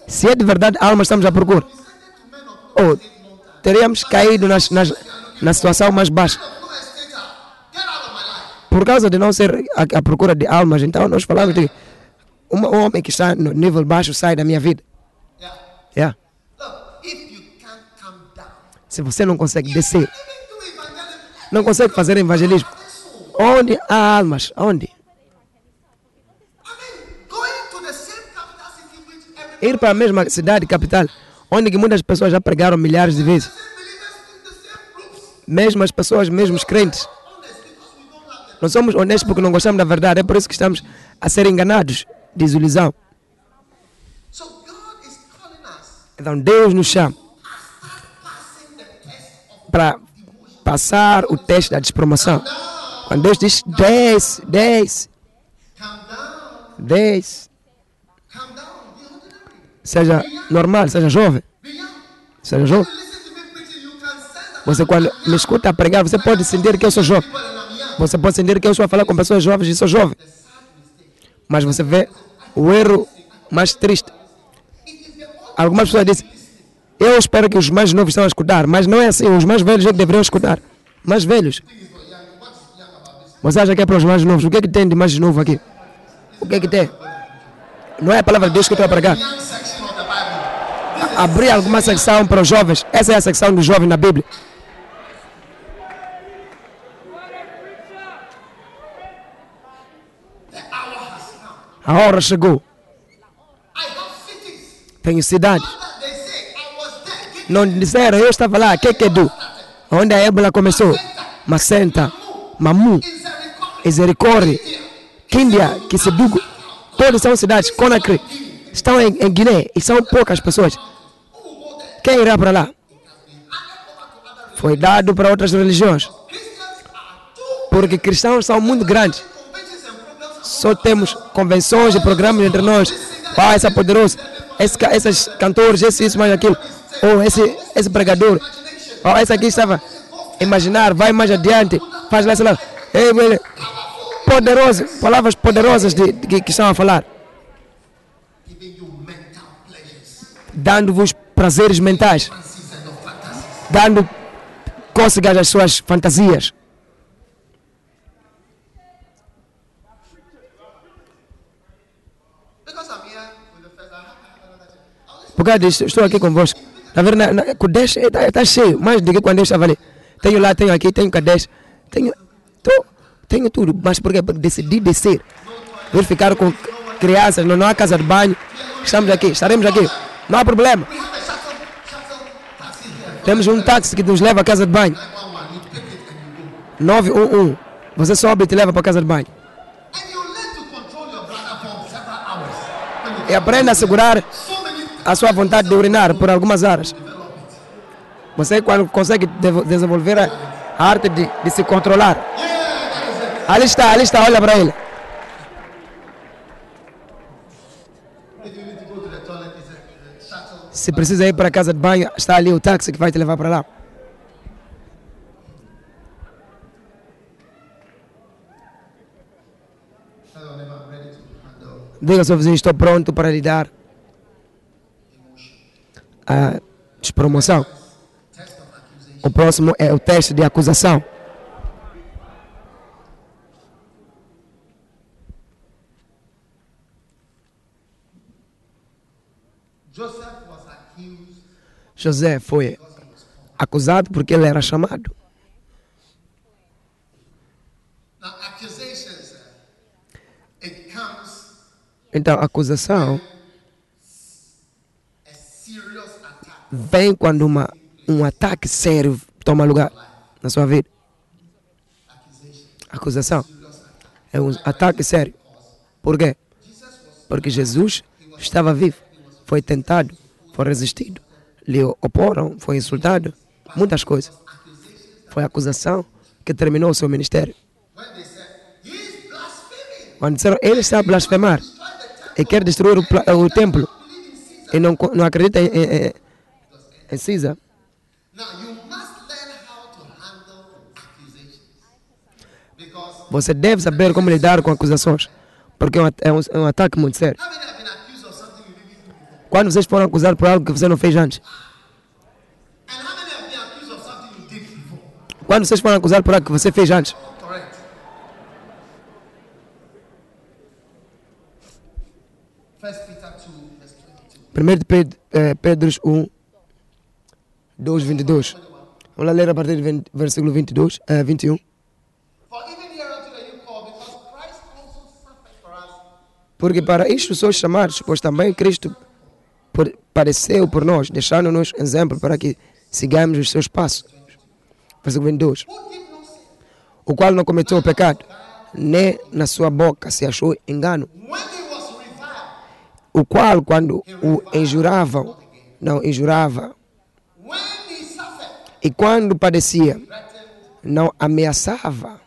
Se é de verdade alma estamos à procura, ou teríamos caído nas, nas, na situação mais baixa. Por causa de não ser à, procura de almas, então nós falamos de um homem que está no nível baixo sai da minha vida. Yeah. Se você não consegue descer, não consegue fazer evangelismo, onde há almas? Onde? ir para a mesma cidade, capital, onde muitas pessoas já pregaram milhares de vezes. Mesmo as pessoas, mesmo os crentes. Nós somos honestos porque não gostamos da verdade. É por isso que estamos a ser enganados, diz o Lisão. Então Deus nos chama para passar o teste da despromoção. Quando Deus diz 10, 10, 10, seja normal, seja jovem. Seja jovem. Você quando me escuta pregar, você pode sentir que eu sou jovem. Você pode sentir que eu estou a falar com pessoas jovens e sou jovem. Mas você vê o erro mais triste. Algumas pessoas dizem, eu espero que os mais novos estão a escutar, mas não é assim, os mais velhos que deveriam escutar. Mais velhos. Você acha que é para os mais novos? O que é que tem de mais novo aqui? O que é que tem? Não é a palavra de Deus que eu estou a pregar abrir alguma secção para os jovens. Essa é a secção dos jovens na Bíblia. A hora chegou. Tenho cidade. Não disseram, eu estava lá, que que do? Onde a ébola começou? Macenta, Mamu, Misericórdia, Quíndia, Kisedugo. Todas são cidades, Conakry. Estão em, em Guiné e são poucas pessoas. Quem irá para lá? Foi dado para outras religiões. Porque cristãos são muito grandes. Só temos convenções e programas entre nós. Ah, esse é poderoso. Esse, esses cantores, esse, isso, mais aquilo. Ou esse, esse pregador. Ou esse aqui estava. Imaginar, vai mais adiante. Faz lá, sei lá. Poderoso. Palavras poderosas de, de que, estão a falar. Dando-vos prazeres mentais. Dando cócegas às suas fantasias. Because I'm here with the first. I have I have another thing. I'll listen. Por causa disso, estou aqui convosco. Na verdade, com 10 está está cheio, mais do que quando eu estava ali. Tenho lá, tenho aqui, tenho 10. Tenho, tô, tenho tudo, mas? Porque decidi descer. Vir ficar com crianças, não, não há casa de banho. Estamos aqui, estaremos aqui. Não há problema. Temos um táxi que nos leva à casa de banho. 911. You pick it and you go. 911. Você sobe e te leva para a casa de banho. E aprenda a segurar a sua vontade de urinar por algumas horas. Você quando consegue desenvolver a arte de, de se controlar. Ali está, ali está, olha para ele. Se precisa ir para a casa de banho, está ali o táxi que vai te levar para lá. Diga ao seu vizinho, estou pronto para lhe dar a despromoção. O próximo é o teste de acusação. Joseph was accused José foi acusado porque ele era chamado. Então, a acusação attack. vem quando uma, um ataque sério toma lugar na sua vida. Acusação é um ataque sério. Por quê? Porque Jesus estava vivo, foi tentado, foi resistido, lhe oporam, foi insultado, muitas coisas. Foi acusação que terminou o seu ministério. Quando disseram, ele está a blasfemar e quer destruir o, o templo e não, não acredita em, em, em- em você deve saber como lidar com acusações, porque é um, é um, é um ataque muito sério. Quando vocês foram acusados por algo que você não fez antes, quando vocês foram acusados por algo que você fez antes, Correct. First Peter 2, verse 22. 1 de Pedro, eh, Pedros 1, 2, 22. Vamos lá ler a partir do 20 versículo 22, eh, 21. For even hereunto are you called, because Christ also suffered for us, Porque para isto sois chamados, pois também Cristo padeceu por nós, deixando-nos exemplo para que sigamos os seus passos. Versículo 22. who did no sin, O qual não cometeu pecado, nem na sua boca se achou engano. O qual, quando o injuravam, não injurava. E quando padecia, não ameaçava,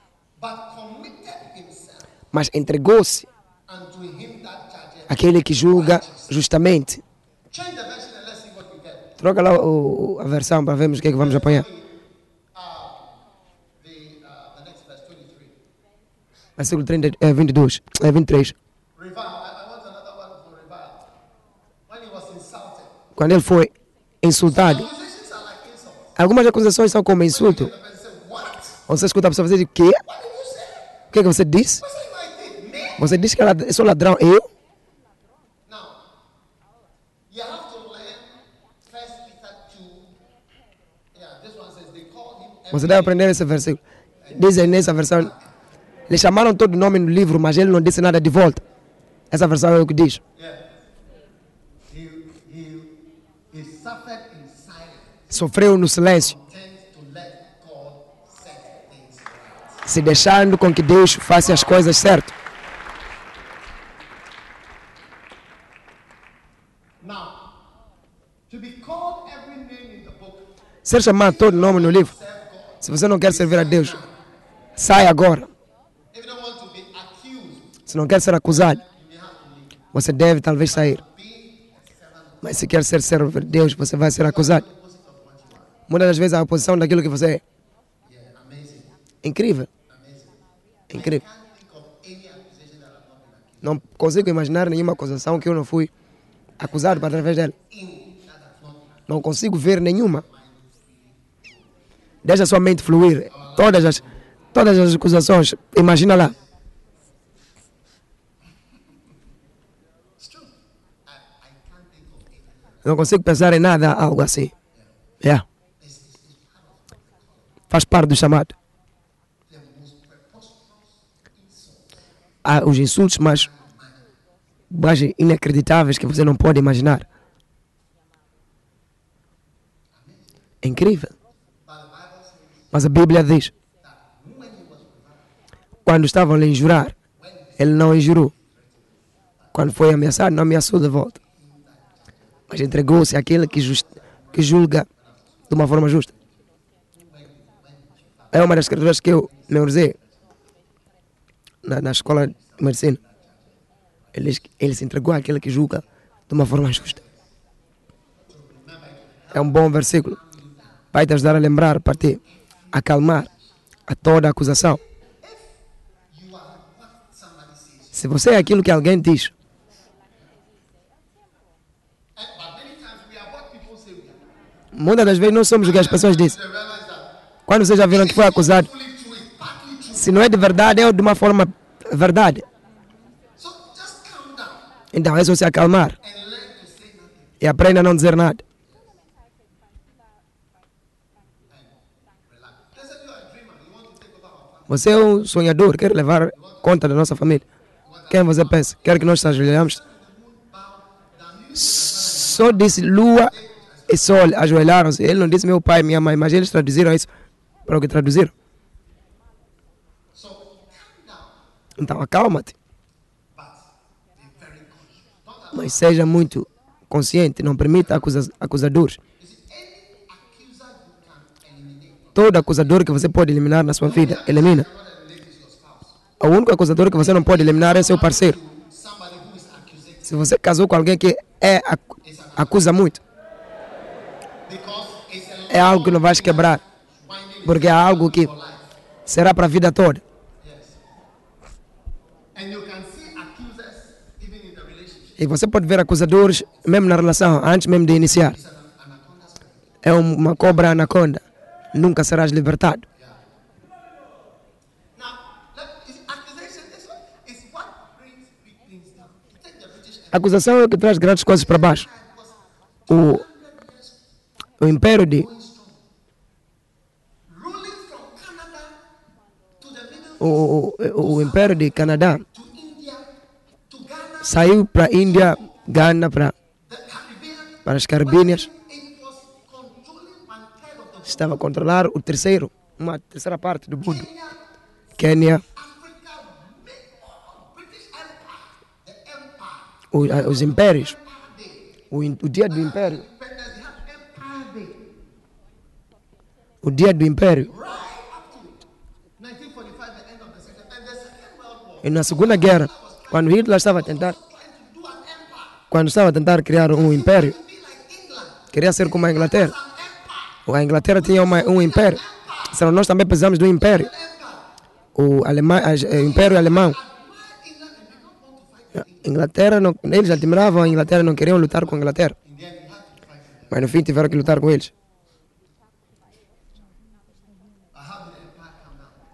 mas entregou-se àquele que julga justamente. Troca lá o- a versão para vermos o que é que vamos apanhar. Uh, uh, the next verse, 23. Versículo 30, eh, 22, eh, 23. Revile. I, I want another one for revile. When he was insulted. Quando ele foi insultado. Accusations are like insults. Algumas acusações são como insulto. Você escuta a pessoa dizer, o quê? O que, é que você? Me? Você disse que eu sou ladrão. Eu? Now, you have to learn First Peter 2. Yeah, this one says they called him. Você deve aprender esse versículo. Dizem nessa versão. Lhe chamaram todo nome no livro, mas ele não disse nada de volta. Essa versão é o que diz. Yeah. He, he, he suffered in silence, Sofreu no silêncio, se deixando com que Deus faça as coisas certas. Ser chamado todo nome no livro. Se você não quer servir a Deus, Sai agora. Se não quer ser acusado, você deve talvez sair. Mas se quer ser servo de Deus, você vai ser acusado. the opposite of what you are. Muitas das vezes a oposição daquilo que você é. Incrível. Incrível. Não consigo imaginar nenhuma acusação que eu não fui acusado através dela. Não consigo ver nenhuma. Deixa sua mente fluir. Todas as, todas as acusações, imagina lá. Não consigo pensar em nada, algo assim. Yeah. It's, it's, it's part of Faz parte do chamado. Há os insultos mais, mais inacreditáveis que você não pode imaginar. É incrível. Mas a Bíblia diz: quando estavam a injurar, ele não injurou. Quando foi ameaçado, não ameaçou de volta. Mas entregou-se àquele que, jus- que julga de uma forma justa. É uma das escrituras que eu memorizei na, na escola de medicina. Ele, ele se entregou àquele que julga de uma forma justa. É um bom versículo. Vai te ajudar a lembrar para ti, acalmar a toda acusação. somebody says. Se você é aquilo que alguém diz, muitas das vezes não somos o que as pessoas dizem. Quando vocês já viram que foi acusado, se não é de verdade, é de uma forma verdade. Então é só se acalmar e aprenda a não dizer nada. Você é um sonhador, quer levar conta da nossa família. Quem você pensa? Quer que nós nos ajoelhamos? Só disse lua e sol ajoelharam-se. Ele não disse meu pai minha mãe, mas eles traduziram isso para o que down, Então acalma-te, mas seja muito consciente, não permita acusa acusadores. Todo acusador que você pode eliminar na sua vida, elimina. O único acusador que você não pode eliminar é seu parceiro. Se você casou com alguém que é acu- acusa muito, é algo que não vais quebrar, porque é algo que será para a vida toda. E você pode ver acusadores mesmo na relação, antes mesmo de iniciar. É um- uma cobra anaconda. Nunca serás libertado. A acusação é o que traz grandes coisas para baixo. O, o império de o, o, o império de Canadá saiu para a Índia, Gana, para, para as Caribíneas. Estava a controlar o terceiro, uma terceira parte do mundo. Quênia, Africa, British Empire, the Empire, o- a- os impérios. O, o dia do império. O dia do império. E na Segunda Guerra, quando Hitler estava a tentar, quando estava a tentar criar um império, queria ser como a Inglaterra. A Inglaterra tinha uma, um império. Nós também precisamos do império. O, o Império Alemão. Inglaterra, não, eles admiravam a Inglaterra, não queriam lutar com a Inglaterra. Mas no fim tiveram que lutar com eles.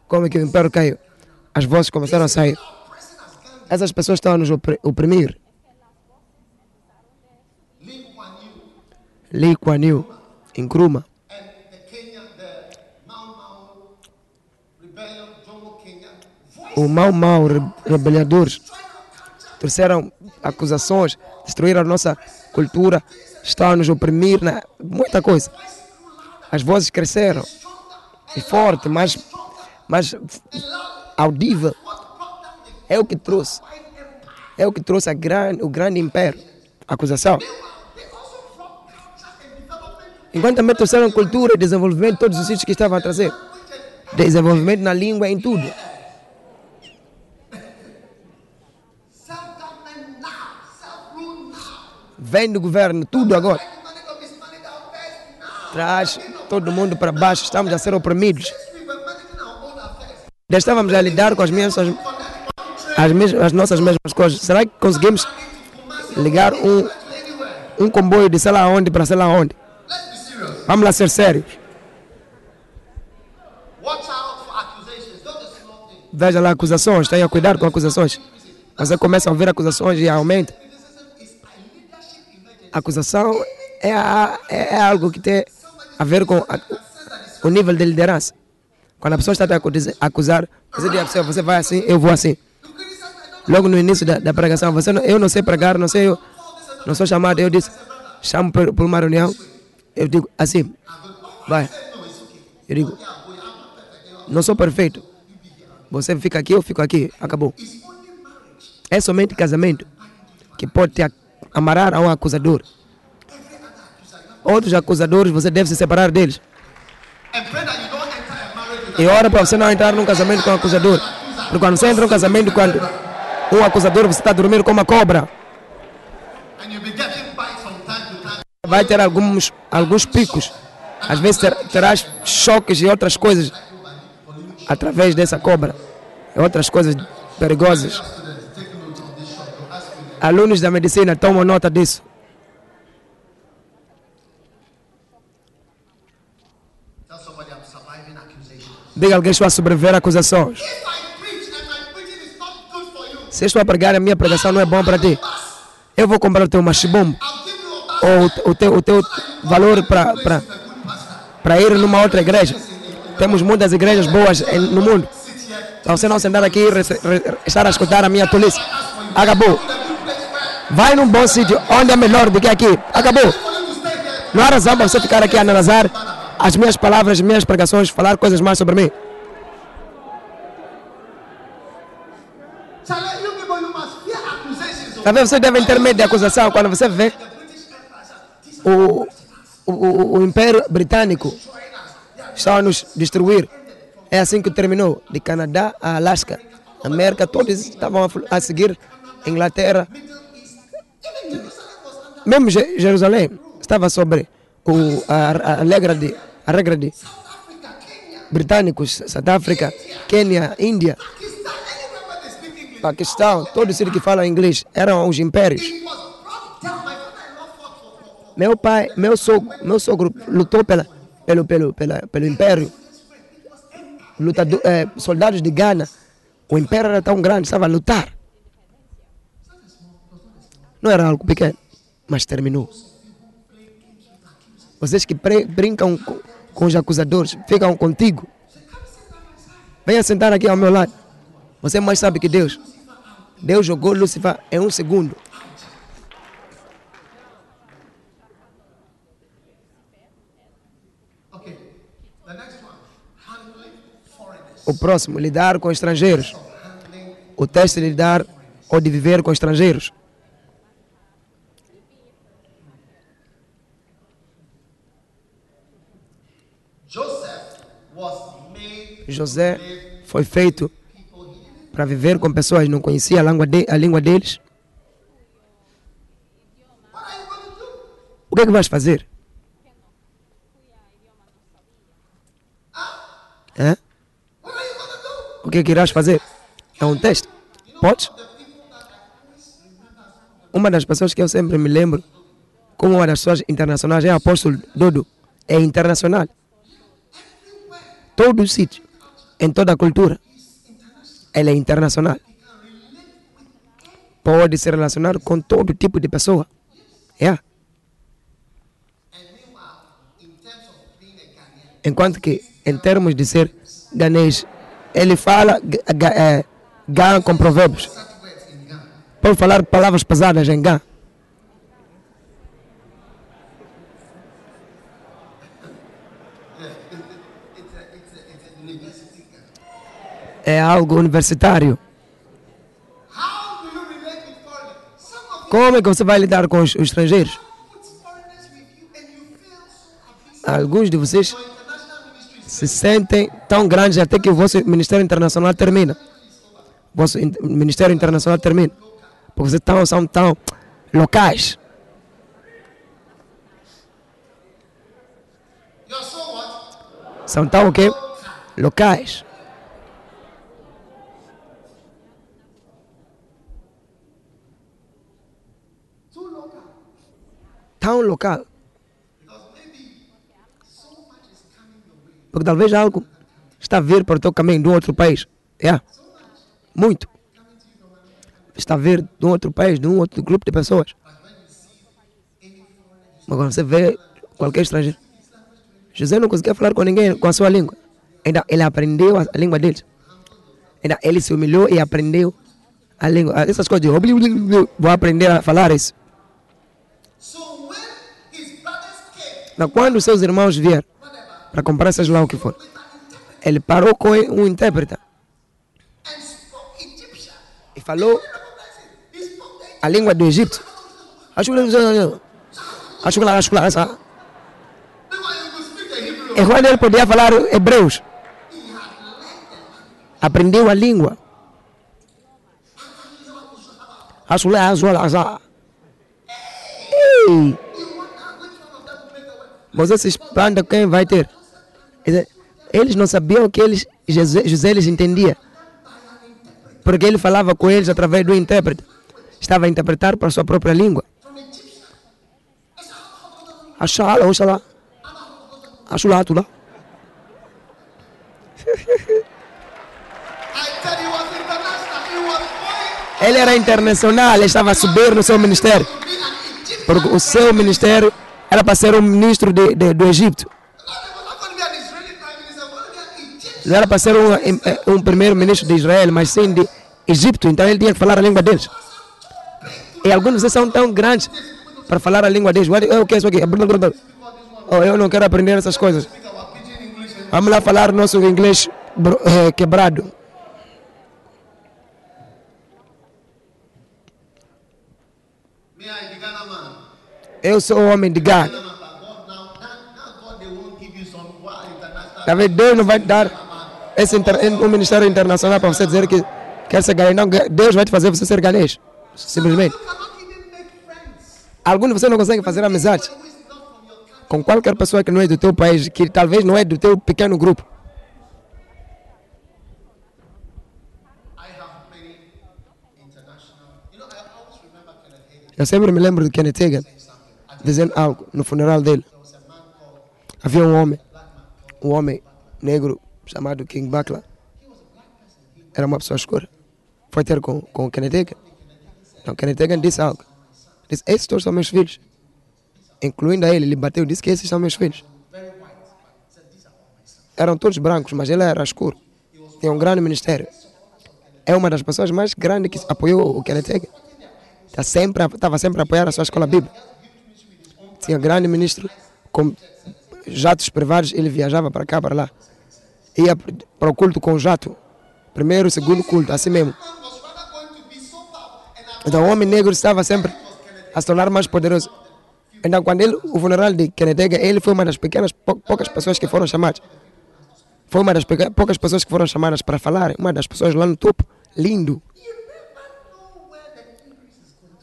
Como é que o império caiu? As vozes começaram a sair. Essas pessoas estão a nos opri- oprimir. Lee Kuan Yew, Kenya, voice o Mau Mau, re- rebeliadores, trouxeram acusações, destruíram a nossa cultura, estão a nos oprimir, na, muita coisa. As vozes cresceram, e forte, and louder. Audível. É o que trouxe, é o que trouxe o grande império. Acusação. Enquanto também trouxeram cultura e desenvolvimento todos os sítios que estavam a trazer. desenvolvimento na língua, em tudo. Vem do governo, tudo agora. Traz todo mundo para baixo, estamos a ser oprimidos. Já estávamos a lidar com as mesmas, as, mes- as nossas mesmas coisas. Será que conseguimos ligar um, um comboio de sei lá onde para sei lá onde? Vamos lá ser sérios. Veja lá acusações, tenha cuidado com acusações. Você começa a ouvir acusações e aumenta. Acusação é, a- é, é algo que tem a ver com a- o nível de liderança. Quando a pessoa está a acusar, você diz a pessoa, você vai assim, eu vou assim. Logo no início da, da pregação, você não, eu não sei pregar, não sei, eu não sou chamado, eu disse, chamo por, por uma reunião, eu digo assim, vai. Eu digo, não sou perfeito. Você fica aqui, eu fico aqui, acabou. É somente casamento que pode te amarrar a um acusador. Outros acusadores, você deve se separar deles. E ora para você não entrar num casamento com um acusador. Porque quando você entra num casamento quando um acusador, você está dormindo com uma cobra. vai ter alguns, alguns picos. Às vezes ter, terás choques e outras coisas através dessa cobra. E outras coisas perigosas. Alunos da medicina tomam nota disso. Diga alguém estou a sobreviver a acusações. Se estou a pregar a minha pregação não é bom para ti, eu vou comprar o teu machibombo ou o teu, o teu valor para ir numa outra igreja. Temos muitas igrejas boas no mundo. Para você não sentar aqui e estar a escutar a minha tolice. Acabou. Vai num bom sítio onde é melhor do que aqui. Acabou. Não há razão para você ficar aqui a analisar as minhas palavras, as minhas pregações, falar coisas mais sobre mim. Talvez vocês devem ter medo de acusação quando você vê o, o, o, o Império Britânico está a nos destruir. É assim que terminou, de Canadá a Alasca. América, todos estavam a, seguir Inglaterra. Mesmo Je- Jerusalém estava sobre o, a, a, regra de, a regra de britânicos, South África, Quênia, Índia. Paquistão, todos os que falam inglês eram os impérios. Meu pai, meu sogro, meu sogro lutou pela, pelo, pelo, pela, pelo império. Eh, soldados de Gana. O império era tão grande, estava a lutar. Não era algo pequeno, mas terminou. Vocês que brincam com, com os acusadores, ficam contigo. Venha sentar aqui ao meu lado. Você mais sabe que Deus. Deus jogou Lúcifer em um segundo. O próximo, lidar com estrangeiros. O teste de lidar ou de viver com estrangeiros. Joseph was made José foi feito para viver com pessoas que não conhecia a língua, de, a língua deles. O que é que vais fazer? Do? O que é que irás fazer? É um teste. Podes? Uma das pessoas que eu sempre me lembro, como uma das pessoas internacionais, é o apóstolo Dodo. É internacional. Todo sítio, em toda cultura, ele é internacional. Pode se relacionar com todo tipo de pessoa. Ghanaian, Enquanto que, em termos de ser ganês, ele fala ga- ga- é, Gã com provérbios. Pode falar palavras pesadas em Gã. It's a, it's a, it's a university Ghana. É algo universitário. Como é que você vai lidar com os, os estrangeiros? Alguns de vocês se sentem tão grandes até que o vosso Ministério Internacional termina. O vosso in- Ministério Internacional termina. Porque vocês tão, são tão locais. São tão o quê? Locais. Too local. Tão local. Because maybe so much is coming your way. Porque talvez algo está a vir para o teu caminho de um outro país. Yeah. Muito. Está a vir de um outro país, de um outro grupo de pessoas. Mas quando você vê qualquer estrangeiro, José não conseguia falar com ninguém com a sua língua. Ainda ele aprendeu a, a língua deles. Ainda ele se humilhou e aprendeu a língua. Ah, Essas coisas de <laughs> vou aprender a falar isso. So when his brothers Mas quando seus irmãos vieram para comprar seja lá o que for, ele parou com um intérprete e falou a língua do Egito. Acho que acho que acho que essa. E quando ele podia falar hebreus, aprendeu a língua. Acho acho Ei, você se espanta quem vai ter. Eles não sabiam que eles, José, José entendia. Porque ele falava com eles através do intérprete. Estava a interpretar para a sua própria língua. Achala, oxalá. Achula, tu lá. <laughs> I said he was international. He was going Ele era internacional, ele estava a subir no seu ministério. Porque o seu ministério era para ser um ministro de, de- do Egito. Não era para ser um, eh, um primeiro-ministro de Israel, mas sim de Egito. Então ele tinha que falar a língua deles. E alguns vocês são tão grandes para falar a língua deles. Eu quero isso aqui. Oh, eu não quero aprender essas coisas. Vamos lá falar nosso inglês eh, quebrado. me, I the Ghana man. Eu sou o homem de international. Talvez Deus não vai dar esse um ministério internacional para você dizer que quer ser galês. Não, Deus vai te fazer você ser galês. Simplesmente. Alguns de vocês não conseguem fazer amizade com qualquer pessoa que não é do teu país, que talvez não é do teu pequeno grupo. Eu sempre me lembro do Kenneth Hagin dizendo algo no funeral dele. Havia um homem, um homem negro chamado King Bakla. Era uma pessoa escura. Foi ter com, com o Hagin. Então, Hagin disse algo. Disse, esses todos são meus filhos. Incluindo a ele, ele bateu e disse que esses são meus filhos. Eram todos brancos, mas ele era escuro. Tinha um grande ministério. É uma das pessoas mais grandes que apoiou o Kenneth Hagin. Tá sempre, estava sempre a apoiar a sua escola bíblica. Tinha grande ministro com jatos privados, ele viajava para cá, para lá. Ia para o culto com jato. Primeiro, segundo culto, assim mesmo. Então o homem negro estava sempre a se tornar mais poderoso. Então quando ele, o funeral de Kennedy, ele foi uma das pequenas, pou- poucas pessoas que foram chamadas. Foi uma das poucas pessoas que foram chamadas para falar. Uma das pessoas lá no topo. Lindo.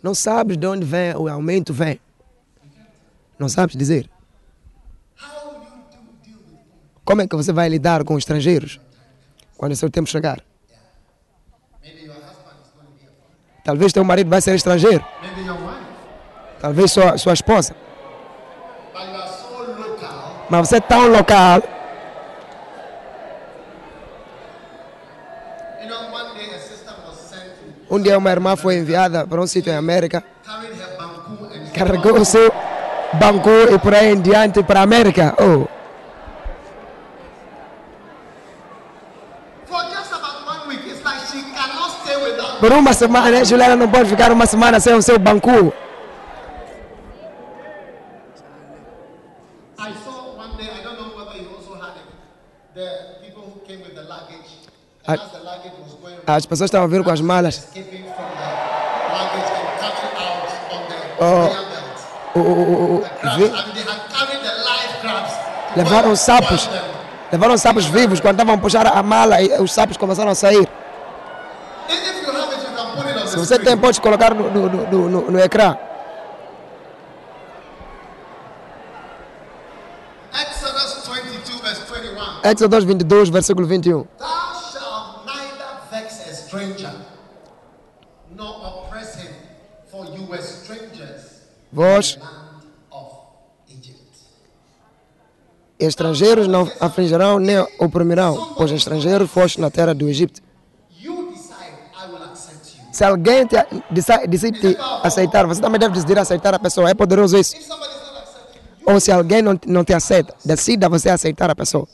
Não sabes de onde vem o aumento vem. Não sabes dizer. Como é que você vai lidar com estrangeiros quando o seu tempo chegar? Talvez teu marido vai ser estrangeiro. Talvez sua, sua esposa. Mas você é tão local. Um dia uma irmã foi enviada para um sítio em América. Carregou o seu banco e por aí em diante para a América. Oh, for just about one week. It's like she cannot stay without. por uma semana, Juliana não pode ficar uma semana sem o seu banco. I- as pessoas estavam a vir com as malas. Oh. Conveyor belt. O, o, o, o, Crabs. vi- I mean, they had carried the live crabs. to levaram sapos. Levaram sapos vivos quando estavam a puxar a mala e os sapos começaram a sair. Se você tem, pode colocar no, no, no, no, no ecrã. Exodus 22, verse 21. Éxodo 22, versículo 21. Vós, estrangeiros, não afligirão nem oprimirão, pois estrangeiros foste na terra do Egito. Se alguém te, decide, te aceitar, você também deve decidir aceitar a pessoa. É poderoso isso. Ou se alguém não, não te aceita, decida você aceitar a pessoa.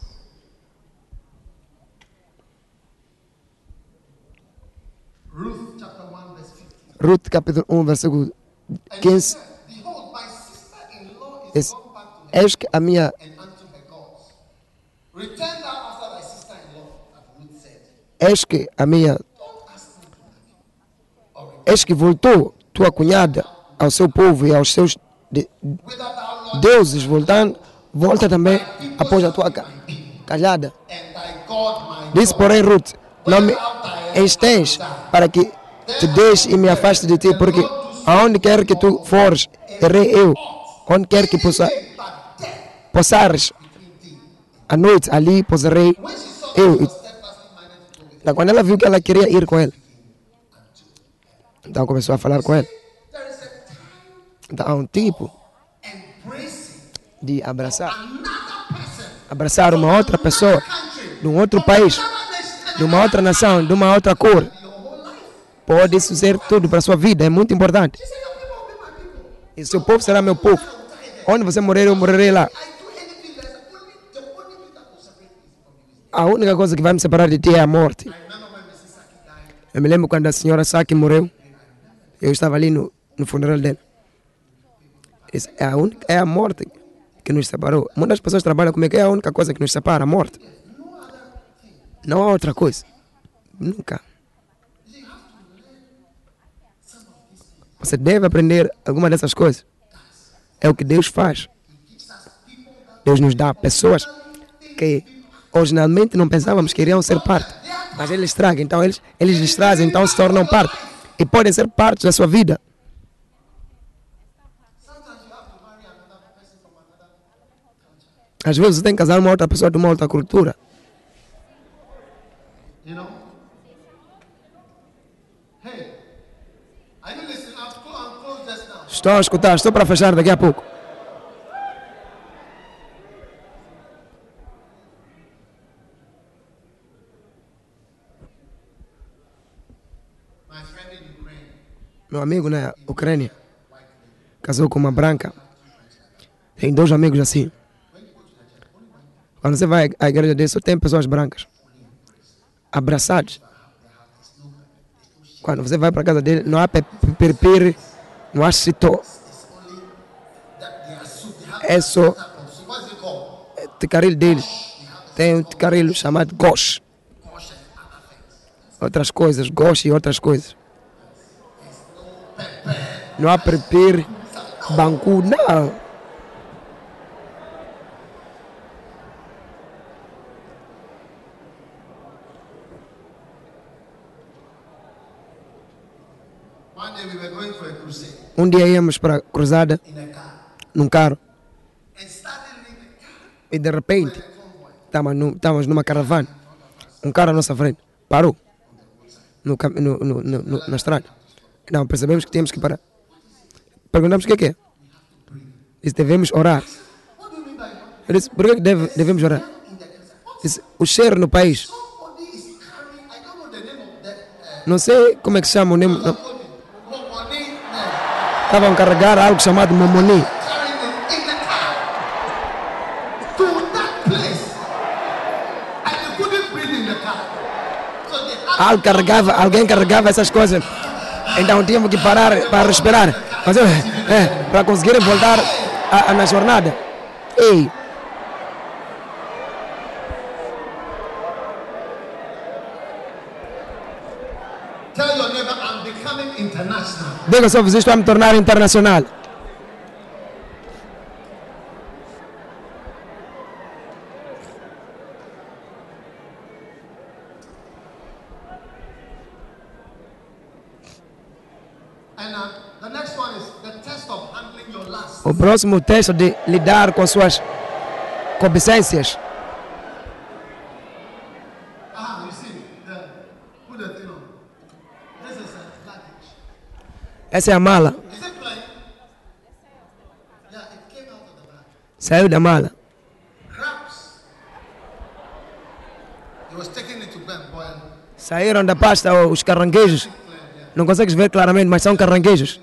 Ruth chapter 1, verse 15. Ruth capítulo 1, versículo And she 15. Said, Behold, my sister-in-law is Es- gone back to her Eis que a minha, eis que a minha, eis que voltou tua cunhada ao seu povo e aos seus de- deuses, voltando, volta também após a tua ca- cajada. and thy God my Disse, porém, Ruth, não me estens para que te deixe e me afaste de ti, porque aonde quer que tu fores, irei eu. Onde quer que possa, possares a noite, ali saw eu. Então, quando ela viu que ela queria ir com ele, então começou a falar com ele. Então, há um tipo de abraçar, abraçar uma outra pessoa de um outro país, de uma outra nação, de uma outra cor. Pode isso ser tudo para a sua vida, é muito importante. E seu povo será meu povo. Onde você morrer, eu morrerei lá. A única coisa que vai me separar de ti é a morte. Eu me lembro quando a senhora Saki morreu. Eu estava ali no, no funeral dela. É a, única, é a morte que nos separou. Muitas pessoas trabalham comigo, é a única coisa que nos separa, a morte. Não há outra coisa. Nunca. Você deve aprender alguma dessas coisas. É o que Deus faz. Deus nos dá pessoas que originalmente não pensávamos que iriam ser parte. Mas eles trazem, então eles, eles lhes trazem, então se tornam parte. E podem ser parte da sua vida. Às vezes você tem que casar uma outra pessoa de uma outra cultura. Estou a escutar, estou para fechar daqui a pouco. Meu amigo na Ucrânia casou com uma branca. Tem dois amigos assim. Quando você vai à igreja dele, só tem pessoas brancas. Abraçados. Quando você vai para casa dele, não há pe- soup, they have É só it called? ticaril deles. Tem um ticaril chamado gosh. Outras coisas, gosh e outras coisas. Não há perpire, bancu, não. Um dia íamos para a cruzada num carro e de repente estávamos num- estávamos numa caravana. Um carro à nossa frente parou no, no, no, no, na estrada. Não, percebemos que tínhamos que parar. Perguntamos o que é que é. Disse, devemos orar. Eu disse, por que que deve, devemos orar? Disse, o cheiro no país. Não sei como é que se chama o nome. não. Estavam a carregar algo chamado had Algo carregava, alguém carregava essas coisas. Então tínhamos que parar para respirar. Mas, é, é, para conseguir voltar a, a- na jornada. Ei, diga só eu para me tornar internacional. O próximo teste de lidar com suas concupiscências. Essa é a mala. Saiu da mala. Saíram da pasta os caranguejos. Não consegues ver claramente, mas são caranguejos.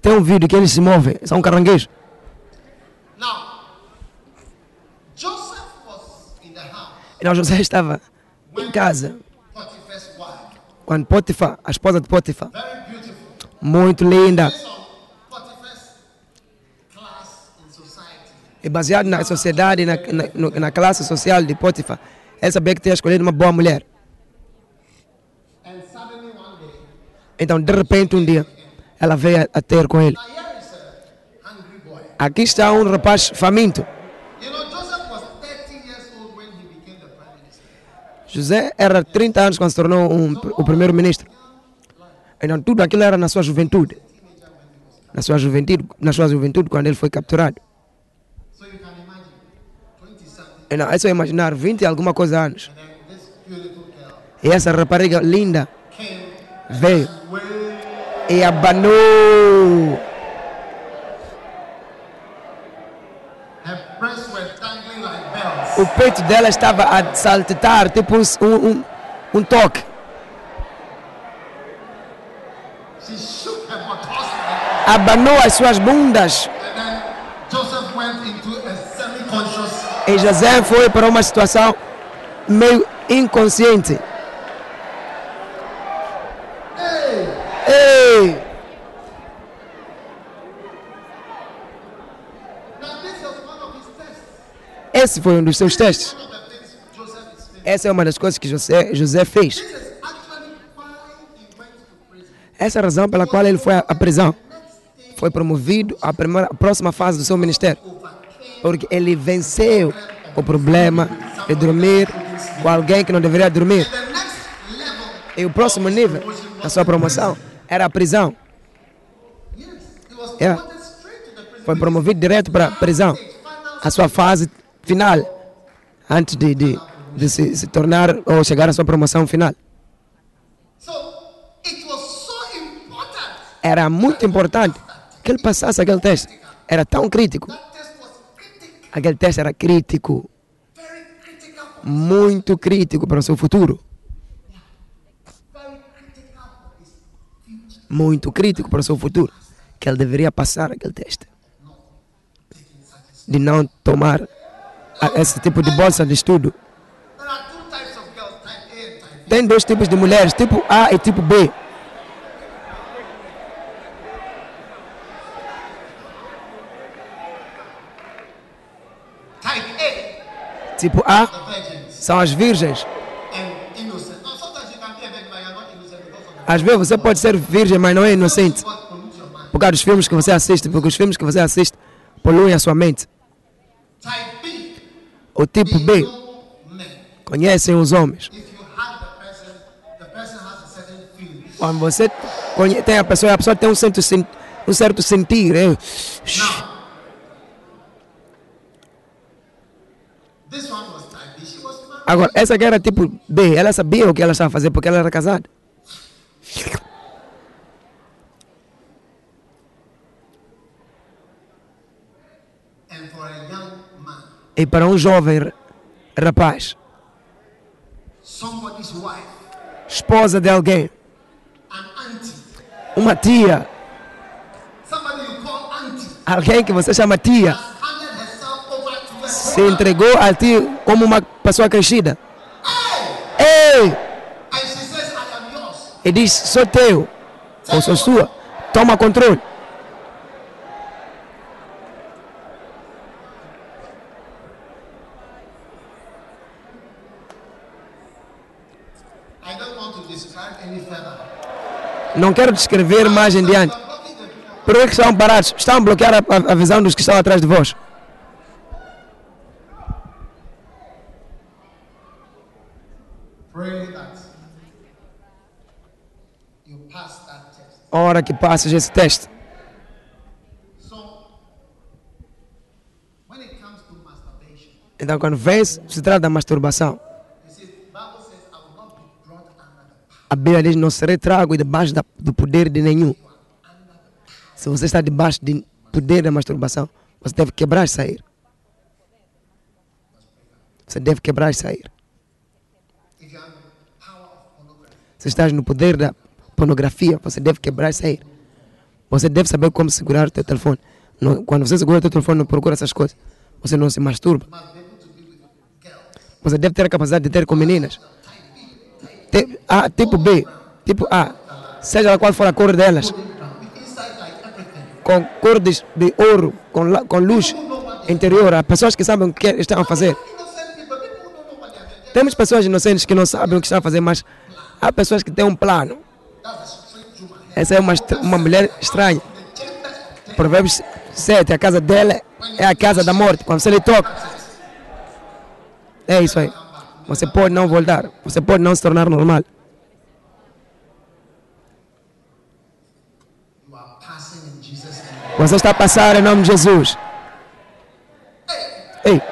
Tem um vídeo que eles se movem. São caranguejos. Então José estava em casa quando Potifar, a esposa de Potifar. Muito linda e baseado na sociedade, na, na, na classe social de Potifar, ele sabia que tinha escolhido uma boa mulher. Então, de repente, um dia, ela veio a, ter com ele. Aqui está um rapaz faminto. You know, Joseph was 30 years old when he became the prime minister. José era 30 anos quando se tornou um, o primeiro-ministro. Então, tudo aquilo era na sua juventude. Na sua juventude, na sua juventude quando ele foi capturado. So you can imagine, 20 something. Então, é só imaginar 20 e alguma coisa anos. E essa rapariga linda veio e abanou. O peito dela estava a saltitar, tipo um, um, um toque. She shook her buttocks like Abanou as suas bundas. E José foi para uma situação meio inconsciente. Ei! Tests. Esse foi um dos seus testes. Essa é uma das coisas que José, José fez. Essa é a razão pela qual ele foi à prisão. Foi promovido à primeira, à próxima fase do seu ministério. Porque ele venceu o problema de dormir com alguém que não deveria dormir. E o próximo nível da sua promoção era a prisão. Yeah. prison. Foi promovido direto para a prisão. A sua fase final. Antes de, de, de se, se tornar ou chegar à sua promoção final. Era muito importante que ele passasse aquele teste. Era tão crítico. Aquele teste era crítico. Muito crítico para o seu futuro. Muito crítico para o seu futuro. Que ele deveria passar aquele teste. De não tomar esse tipo de bolsa de estudo. Tem dois tipos de mulheres, tipo A e tipo B. Tipo A virgins, são as virgens. Às vezes você pode ser virgem, mas não é inocente. Por causa dos filmes que você assiste, porque os filmes que você assiste poluem a sua mente. O tipo B conhecem os homens. Quando você tem a pessoa, a pessoa tem um certo, um certo sentir. é, Now, this one was type B. She was married. Agora, essa aqui era tipo B, ela sabia o que ela estava fazendo porque ela era casada. A E para um jovem ra- rapaz, esposa de alguém, uma tia, alguém que você chama tia, se entregou a ti como uma pessoa crescida. Ei! E diz, sou teu, ou sou sua, toma controle. Não quero descrever mais em diante. Por que estão parados? Estão a bloquear a visão dos que estão atrás de vós. Pray that you pass that test. a hora que passas esse teste. Então, quando vem, se trata da masturbação, a Bíblia diz: não serei trago debaixo da- do poder de nenhum. Se você está debaixo do poder da masturbação, você deve quebrar e sair. Você deve quebrar e sair. Se estás no poder da pornografia, você deve quebrar e sair. Você deve saber como segurar o teu telefone. Não- quando você segura o teu telefone, não procura essas coisas. Você não se masturba. Você deve ter a capacidade de ter com meninas. Te- A, tipo B, tipo A, seja qual for a cor delas, com cor de, ouro, com, com luz interior. Há pessoas que sabem o que estão a fazer. Temos pessoas inocentes que não sabem o que estão a fazer, mas há pessoas que têm um plano. Essa é uma, uma mulher estranha. Provérbios 7, a casa dela é a casa da morte. Quando você lhe toca, é isso aí. Você pode não voltar, você pode não se tornar normal. Você está a passar em nome de Jesus. Ei,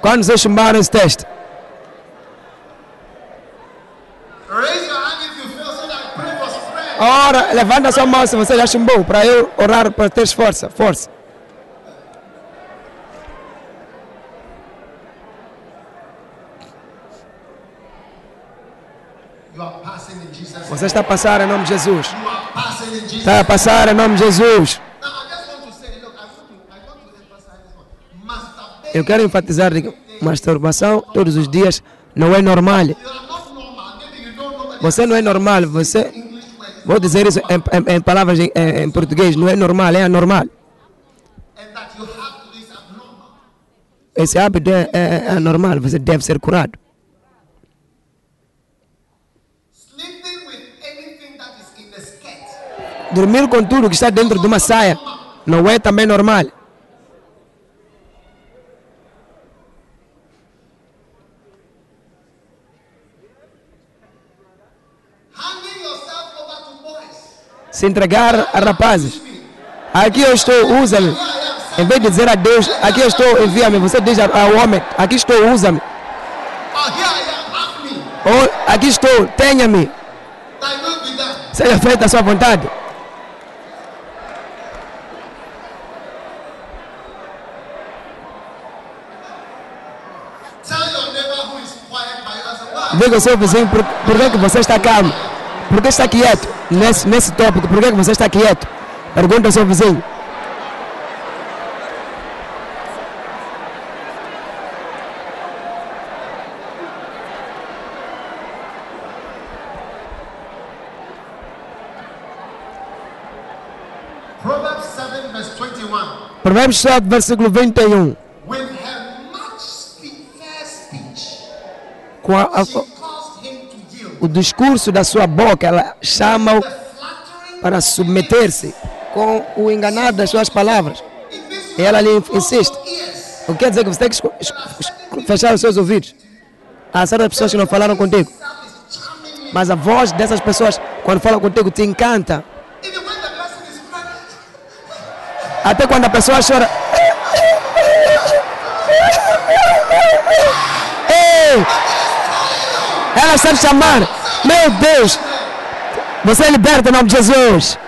quando vocês chumbaram esse teste? Ora, levanta a sua mão se você já chumbou, para eu orar para ter força. Força. Você está a passar em nome de Jesus. Está a passar em nome de Jesus. Eu quero enfatizar que masturbação todos os dias não é normal. Você não é normal. Você, vou dizer isso em, em- em palavras em, em- português, não é normal, é anormal. Esse hábito é, é, é anormal, você deve ser curado. Dormir com tudo que está dentro de uma saia não é também normal. Se entregar a rapazes. Aqui eu estou, usa-me. Em vez de dizer a Deus, aqui eu estou, envia-me. Você diz ao homem, aqui estou, usa-me. Oh, aqui estou, tenha-me. Seja feita a sua vontade. Diga ao seu vizinho por, por que, que você está calmo. Por que está quieto? Nesse, nesse tópico, por que, que você está quieto? Pergunta ao seu vizinho. Proverbs 7, verse 21. Provérbios 7, versículo 21. With her much speech, Com a- a- o discurso da sua boca, ela chama-o para submeter-se. Com o enganar das suas palavras. E ela lhe insiste. O que quer dizer que você tem que fechar os seus ouvidos. Há certas pessoas que não falaram contigo. Mas a voz dessas pessoas, quando falam contigo, te encanta. Até quando a pessoa chora. Ela sabe chamar. Meu Deus! Você é liberta em nome de Jesus.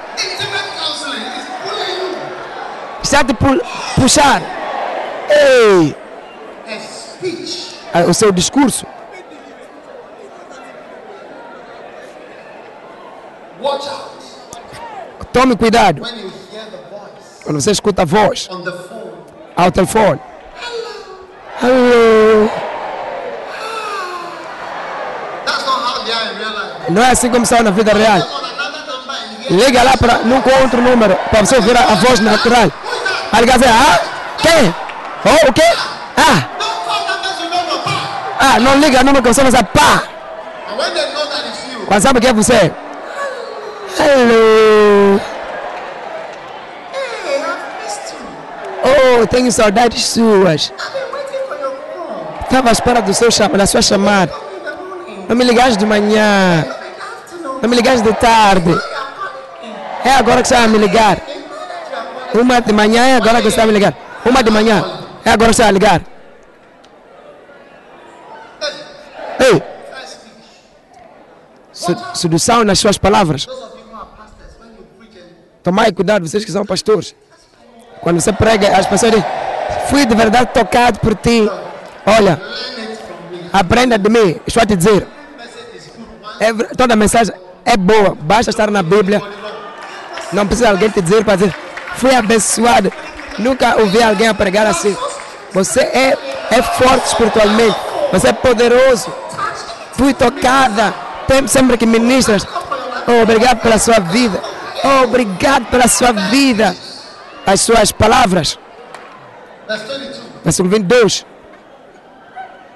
Está te pu- puxar. Ei! Ah, O seu discurso. Watch out Tome cuidado quando você escuta a voz on the phone. ao telefone. Alô? Não é assim como são na vida real. Liga lá para num com outro número para você ouvir a, a voz natural. Aí liga assim, ah, quem? Oh, o quê? Ah, ah, não liga número que você pá. That it's you, Quando sabe que é você? Hello. Oh, tenho saudades suas. Estava à espera do seu da sua chamada. Não me ligaste de manhã. Não me ligaste de tarde. É agora que você vai me ligar. Uma de manhã é agora que você vai me ligar. Uma de manhã é agora que você vai ligar. Ei, sedução nas suas palavras. Tomai cuidado, vocês que são pastores. Quando você prega, as pessoas dizem, fui de verdade tocado por ti. Olha, aprenda de mim. Estou a te dizer, é toda mensagem é boa. Basta estar na Bíblia. Não precisa alguém te dizer para dizer, fui abençoado. Nunca ouvi alguém pregar assim. Você é, é forte espiritualmente. Você é poderoso. Fui tocada. Sempre que ministras. Oh, obrigado pela sua vida. Oh, obrigado pela sua vida. As suas palavras. verse 22. Versículo 22.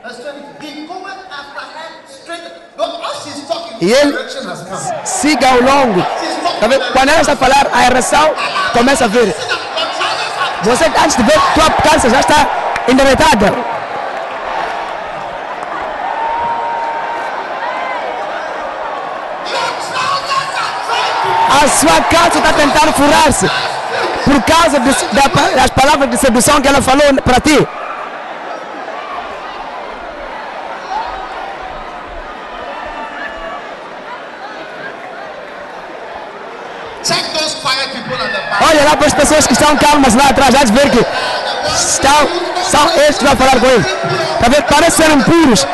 Verse 22. He goeth after her straight. No, as she's talking, E ele-. Siga ao longo. Tá? Quando ela está a falar, a ereção começa a vir. Você, antes de ver, tua calça já está endireitada. A sua calça está tentando furar-se. Por causa de- das palavras de sedução que ela falou para ti. At the back. Olha lá para as pessoas que estão calmas lá atrás, já de ver que estão, são estes que vão falar com ele. Tá vendo? Parece serem puros,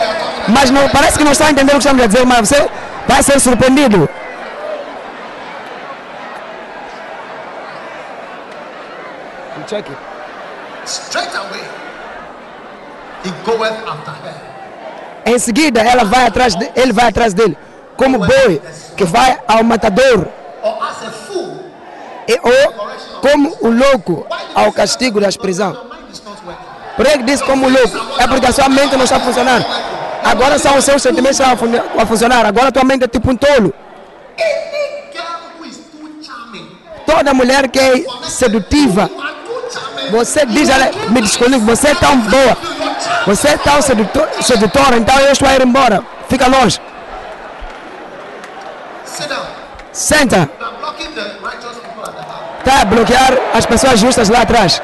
mas não, parece que não estão entendendo o que estamos a dizer, mas você vai ser surpreendido. Check it. Straight away, he goeth after her. Em seguida, ela vai atrás de, ele vai atrás dele, como boi que vai ao matador, Or as a fool. E, ou como o louco ao castigo das prisões. Por ele diz como louco, é porque a sua mente não está funcionando. Agora são os seus sentimentos que estão a fun- a funcionar, agora a tua mente é tipo um tolo. Toda mulher que é sedutiva, você diz, ela, me desculpe, você é tão boa, você é tão sedutor, sedutora, então eu estou a ir embora. Fica longe, senta, A bloquear as pessoas justas lá atrás.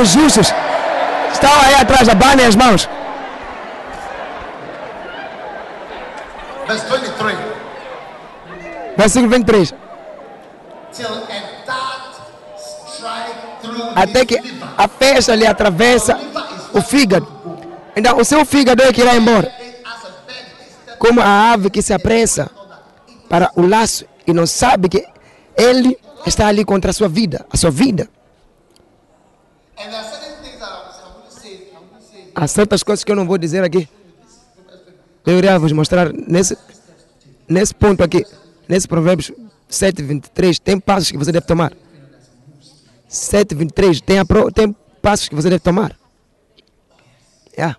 Os justos estão aí atrás, abanem as mãos. Verse 23. Versículo 23. Till a dart strike through Até que a festa lhe atravessa o fígado. Então o seu fígado é que irá embora. Como a ave que se apressa para o laço e não sabe que ele está ali contra a sua vida, a sua vida. Há certas coisas que eu não vou dizer aqui. Eu irei vos mostrar nesse, nesse ponto aqui, nesse Provérbios 7, 23, tem passos que você deve tomar. 7, 23, tem, pro- tem passos que você deve tomar. Yeah.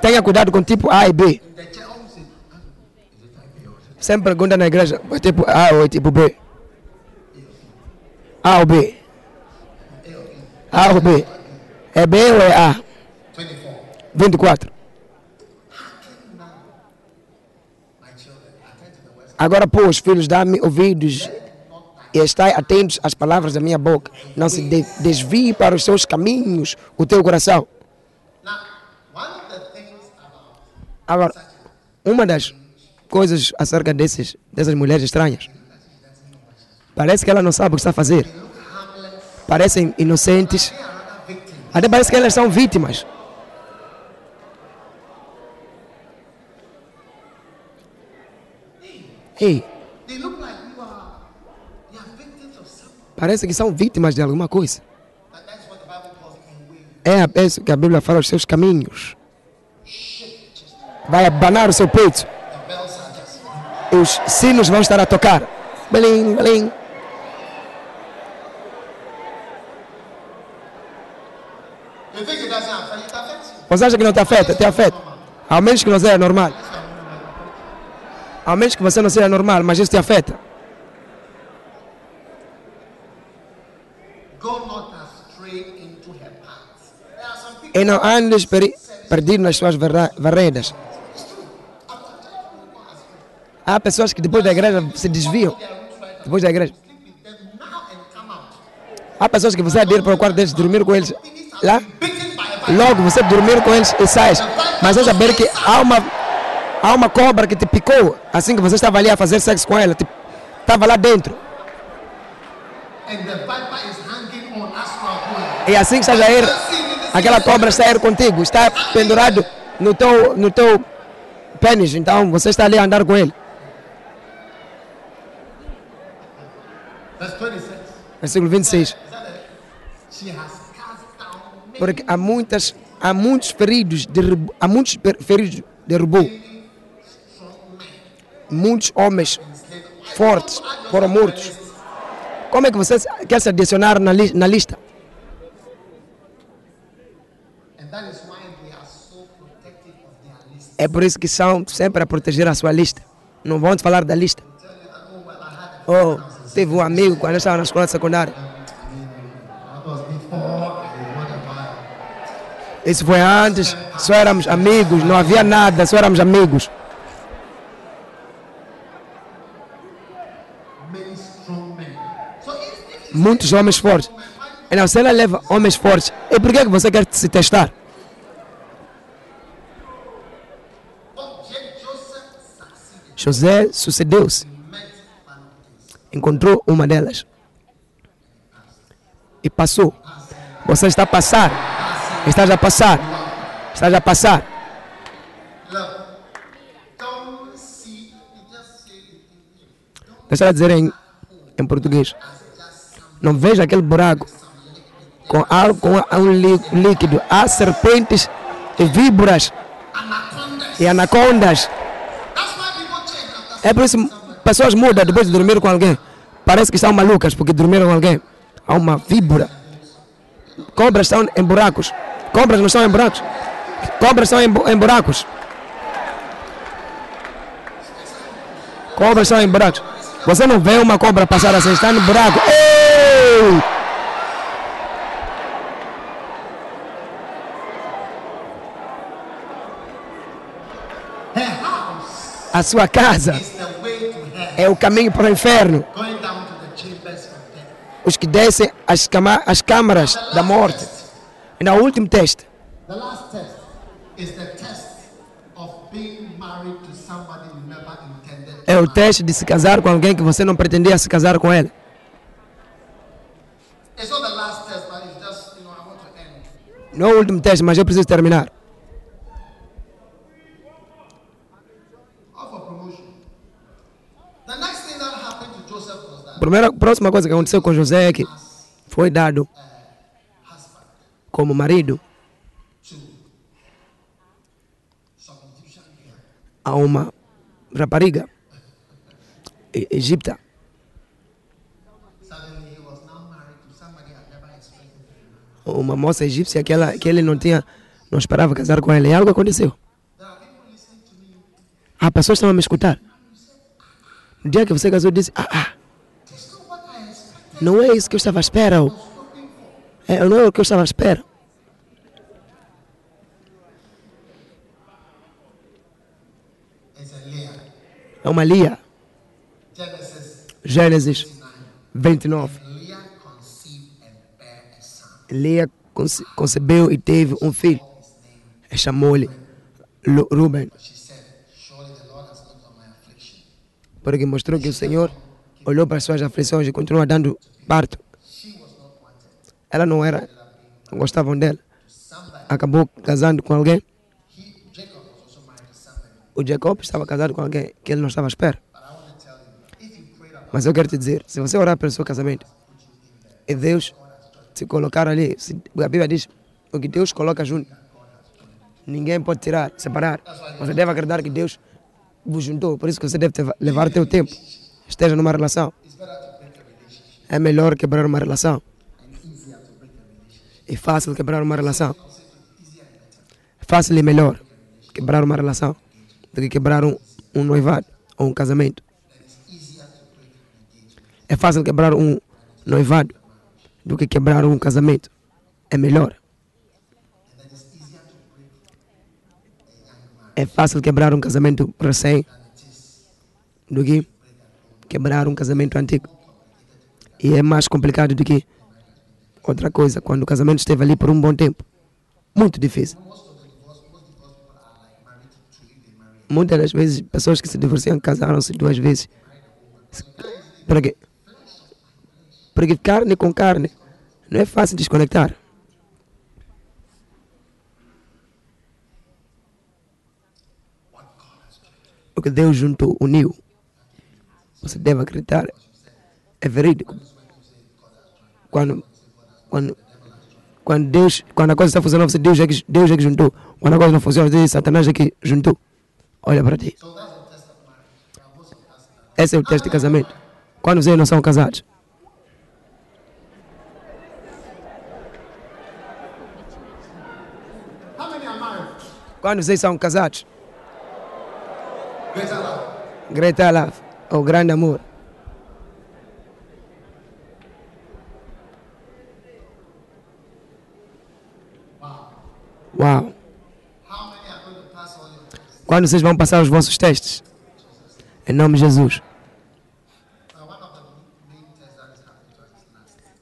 Tenha cuidado com tipo A e B. B. The chair always say, is it type A or is it? Sempre pergunta na igreja, é tipo A ou é tipo B? A ou B? A ou B? É B ou é A? 24. 24. My children, attend to the words. Agora, pois, filhos, dá-me ouvidos e estai atentos às palavras da minha boca. Não se de- desvie para os seus caminhos o teu coração. Agora, uma das coisas acerca desses, dessas mulheres estranhas, parece que ela não sabe o que está a fazer. Parecem inocentes. Até parece que elas são vítimas. Ei, parece que são vítimas de alguma coisa. É a- isso que a Bíblia fala, os seus caminhos. Vai abanar o seu peito. Os sinos vão estar a tocar. Affects you. Você acha que não te afeta? Te afeta. Ao menos que não seja normal. Ao menos que você não seja normal, mas isso te afeta. E não andes perdido nas suas veredas. Há pessoas que depois da igreja se desviam. Depois da igreja. Há pessoas que você ir para o quarto deles, dormir com eles lá. Logo você dormir com eles e sai. Mas é saber que há uma, há uma cobra que te picou assim que você estava ali a fazer sexo com ela. Estava lá dentro. E assim que estás a ir, aquela cobra está a ir contigo. Está pendurado no teu, no teu pênis. Então você está ali a andar com ele. Verse 26. Versículo 26. She has cast down many Porque há muitas, há muitos feridos, derrubou, há muitos feridos derrubou. Muitos homens fortes foram mortos. Como é que você quer se adicionar na, li- na lista? É por isso que são sempre a proteger a sua lista. Não vão te falar da lista. Oh, teve um amigo quando eu estava na escola secundária. Isso foi antes, só éramos amigos, não havia nada, só éramos amigos. Muitos homens fortes. Então, se ela leva homens fortes, e por que você quer se testar? José sucedeu-se, encontrou uma delas e passou. Você está a passar, estás a passar, estás a passar. Deixa eu dizer em, em português. Não veja aquele buraco com algo, com um lí- líquido. Há serpentes e víboras e anacondas. É por isso pessoas mudam depois de dormir com alguém. Parece que estão malucas porque dormiram com alguém. Há uma víbora. Cobras estão em buracos. Cobras não estão em buracos. Cobras estão em, bu- em buracos. Cobras estão em buracos. Você não vê uma cobra passar assim, está no buraco. Ei! A sua casa é o caminho para o inferno. Os que descem as, as câmaras da morte. E no último teste. É o teste de se casar com alguém que você não pretendia se casar com end. Não é o último teste, mas eu preciso terminar. All for promotion. The next thing that happened to Joseph was that A primeira, próxima coisa que aconteceu com José é que foi dado como marido a uma rapariga e- expected. Uma moça egípcia que, ela, que ele não tinha, não esperava casar com ela. E algo aconteceu. Me. As pessoas estavam a me escutar. No dia que você casou, disse: Ah, ah, não é isso que eu estava à espera. É, não é o que eu estava à espera. É uma Lia. Gênesis 9. 29. Leah conceived and bare a son. Lia conce- concebeu e teve um filho. Chamou-lhe Ruben, porque mostrou que o Senhor olhou para as suas aflições e continua dando parto. Ela não era, não gostavam dela. Acabou casando com alguém. O Jacob estava casado com alguém que ele não estava à espera. Mas eu quero te dizer, se você orar pelo seu casamento e Deus te colocar ali, se, a Bíblia diz, o que Deus coloca junto, ninguém pode tirar, separar. Você deve acreditar que Deus vos juntou, por isso que você deve levar teu tempo. Esteja numa relação. É melhor quebrar uma relação. É fácil quebrar uma relação. É fácil e melhor quebrar uma relação do que quebrar um, um noivado ou um casamento. É fácil quebrar um noivado do que quebrar um casamento. É melhor. É fácil quebrar um casamento recém do que quebrar um casamento antigo. E é mais complicado do que outra coisa, quando o casamento esteve ali por um bom tempo. Muito difícil. Muitas das vezes, pessoas que se divorciam casaram-se duas vezes. Para quê? Porque carne com carne não é fácil desconectar. O que Deus juntou, uniu. Você deve acreditar. É verídico. Quando, quando, quando Deus, quando a coisa está funcionando, você Deus é que, Deus é que juntou. Quando a coisa não funciona, Deus, Satanás é que juntou. Olha para ti. Esse é o teste de casamento. Quando vocês não são casados. Quando vocês são casados. Greater love. O grande amor. Uau. Quando vocês vão passar os vossos testes? Em nome de Jesus.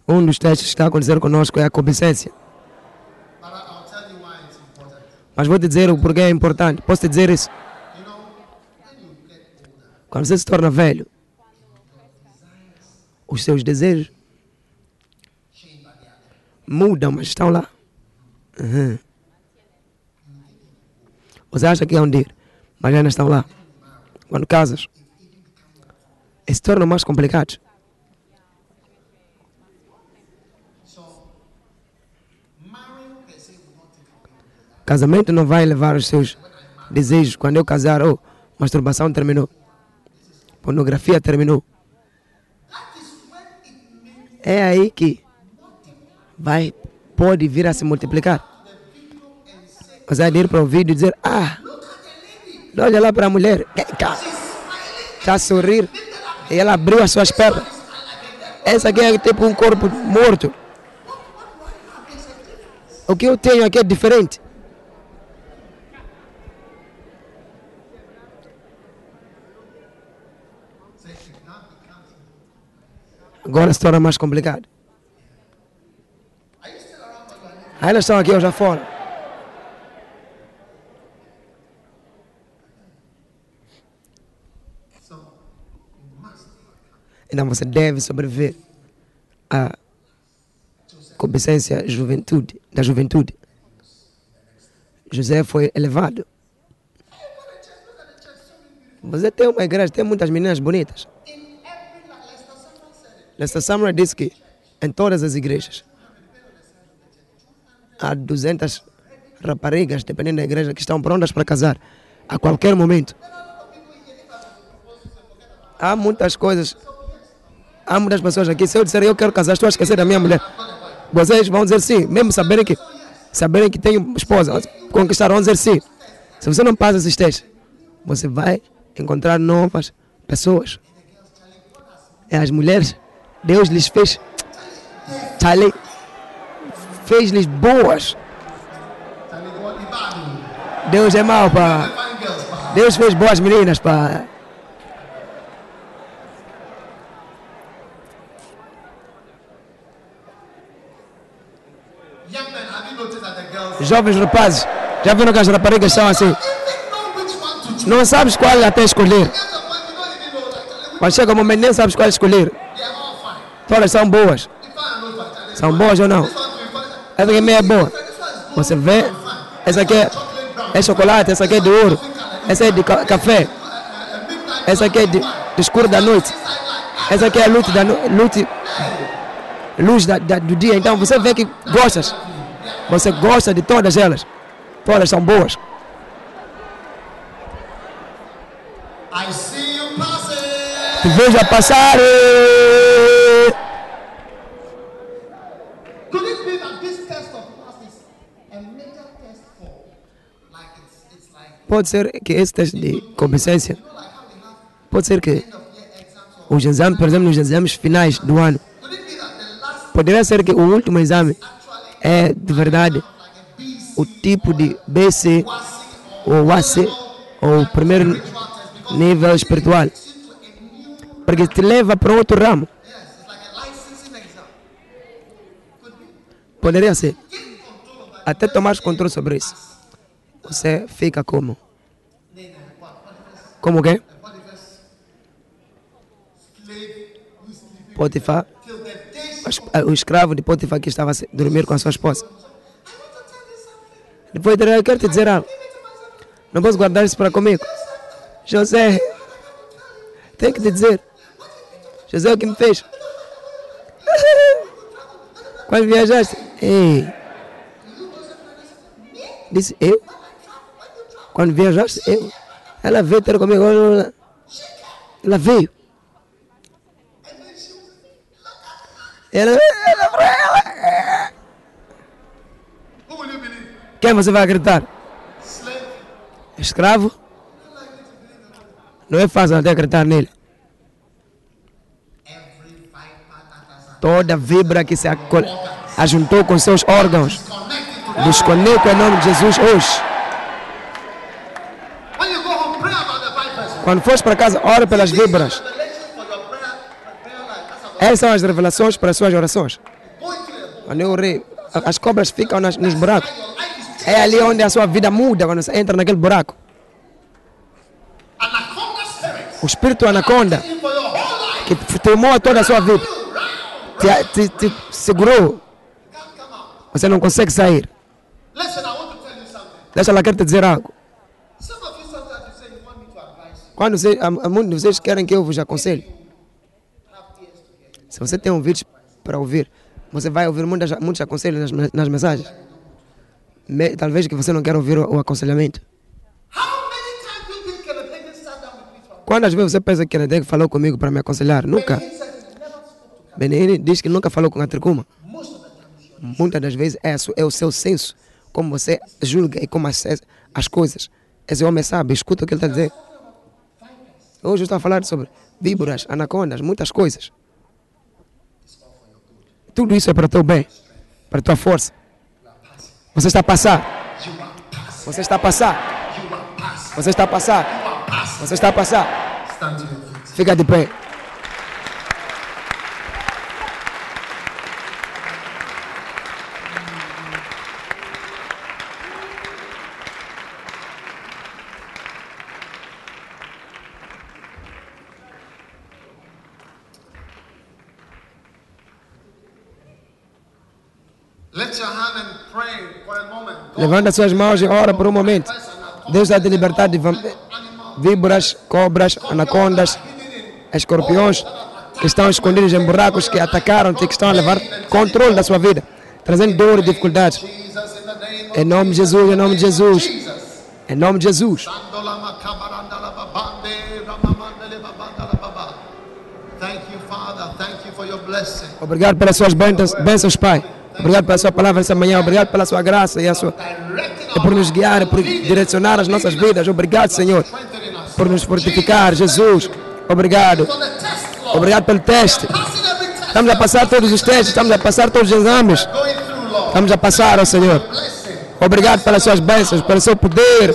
Um dos testes que está a acontecer conosco é a important. Mas vou te dizer o porquê é importante. Posso te dizer isso? You know, when you get older, Quando você se torna velho, os seus desejos mudam, mas estão lá. Uhum. Você acha que é onde ir, mas ainda estão lá. Quando casas, se tornam mais complicados. Casamento não vai levar os seus desejos. Quando eu casar, oh, masturbação terminou. Pornografia terminou. É aí que vai, pode vir a se multiplicar. Você vai ir para o vídeo e dizer, ah, olha lá para a mulher, está a sorrir, e ela abriu as suas pernas. Essa aqui é tipo um corpo morto. O que eu tenho aqui é diferente. Agora se torna mais complicado. Aí elas estão aqui ou já fora. So, you must overcome. Então você deve sobreviver à cobicência juventude, da juventude. José foi elevado. Você tem uma igreja, tem muitas meninas bonitas. In every, like Lester Sumrall said it, Lester Summer disse que em todas as igrejas há 200 raparigas, dependendo da igreja, que estão prontas para casar a qualquer momento. Há muitas coisas, há muitas pessoas aqui. Se eu disser eu quero casar, estou a esquecer da minha mulher. Vocês vão dizer sim, mesmo saberem que, saberem que tenho esposa, conquistar, vão dizer sim. Se você não passa esses testes, você vai encontrar novas pessoas. É as mulheres, Deus lhes fez, Charlie, fez-lhes boas. Deus é mau, pá. Deus fez boas meninas, pá. Jovens rapazes, já viram que as raparigas são assim? Não sabes qual até escolher. Quando chega o momento, nem sabes qual escolher. Todas são boas. São boas ou não? Essa aqui é boa. Você vê, essa aqui é, é chocolate, essa aqui é de ouro, essa é de ca- café, essa aqui é de, de escuro da noite, essa aqui é a luz da luz, da, da- do dia. Então você vê que gostas, você gosta de todas elas, todas são boas. Te vejo a passar. Could it be that this test of lust is a major test for, like it's, it's like, Pode ser que esse teste de have pode ser que os exames, por exemplo, nos exames finais do ano, poderia ser que o último exame é de verdade o tipo de BC ou AC or o primeiro nível espiritual. Porque te leva para outro ramo. Yes, it's like a licensing exam. Could be. Poderia ser. Até tomar controle sobre isso. Você fica como? Como que? Potiphar's slave who is sleeping Potifar, she o es- o escravo de Potifar que estava a dormir com a sua esposa. Depois eu quero te dizer algo. Não posso guardar isso para comigo. José, tenho que te dizer. José é o que me fez. <laughs> Quando viajaste? Ei. Disse eu? Quando viajaste? Eu. Ela veio ter comigo. Ela, ela veio. Ela, ela, ela. You believe? Quem você vai acreditar? Escravo? Não é fácil até acreditar nele. Toda vibra que se ajuntou com seus órgãos. Desconecta em nome de Jesus hoje. Quando fores para casa, ora pelas vibras. Essas são as revelações para as suas orações. Quando eu orei, a- as cobras ficam nas- nos buracos. É ali onde a sua vida muda quando você entra naquele buraco. O espírito anaconda que tomou toda a sua vida, te, te, te segurou. Você não consegue sair. Deixa ela quer te dizer algo. Quando você, a, a muitos de vocês querem que eu vos aconselhe, se você tem ouvidos para ouvir, você vai ouvir muitas, muitos aconselhos nas, nas mensagens. Me- talvez que você não quer ouvir o, o aconselhamento. Quantas vezes você pensa que Kenneth falou comigo para me aconselhar? Nunca. Benini diz que nunca falou com a Tricuma. Muitas das vezes é, é o seu senso, como você julga e como as, as coisas. Esse homem sabe, escuta o que ele está dizer. Hoje eu estou a falar sobre víboras, anacondas, muitas coisas. Tudo isso é para o teu bem, para a tua força. Você está a passar. Você está a passar. Você está a passar. Você está a passar. Fica de pé. Levanta suas mãos e ora por um momento. Deus está te libertar de víboras, cobras, anacondas, escorpiões que estão escondidos em buracos que atacaram-te, que estão a levar controle da sua vida, trazendo dor e of Em nome de Jesus, em nome de Jesus, em nome de Jesus. Obrigado pelas suas bênçãos, bênçãos, Pai. Obrigado pela sua palavra essa manhã. Obrigado pela sua graça e, a sua, e por nos guiar, por direcionar as nossas vidas. Obrigado, Senhor, por nos fortificar. Jesus, obrigado. Obrigado pelo teste. Estamos a passar todos os testes, estamos a passar todos os exames. Estamos a passar, ó Senhor. Obrigado pelas suas bênçãos, pelo seu poder,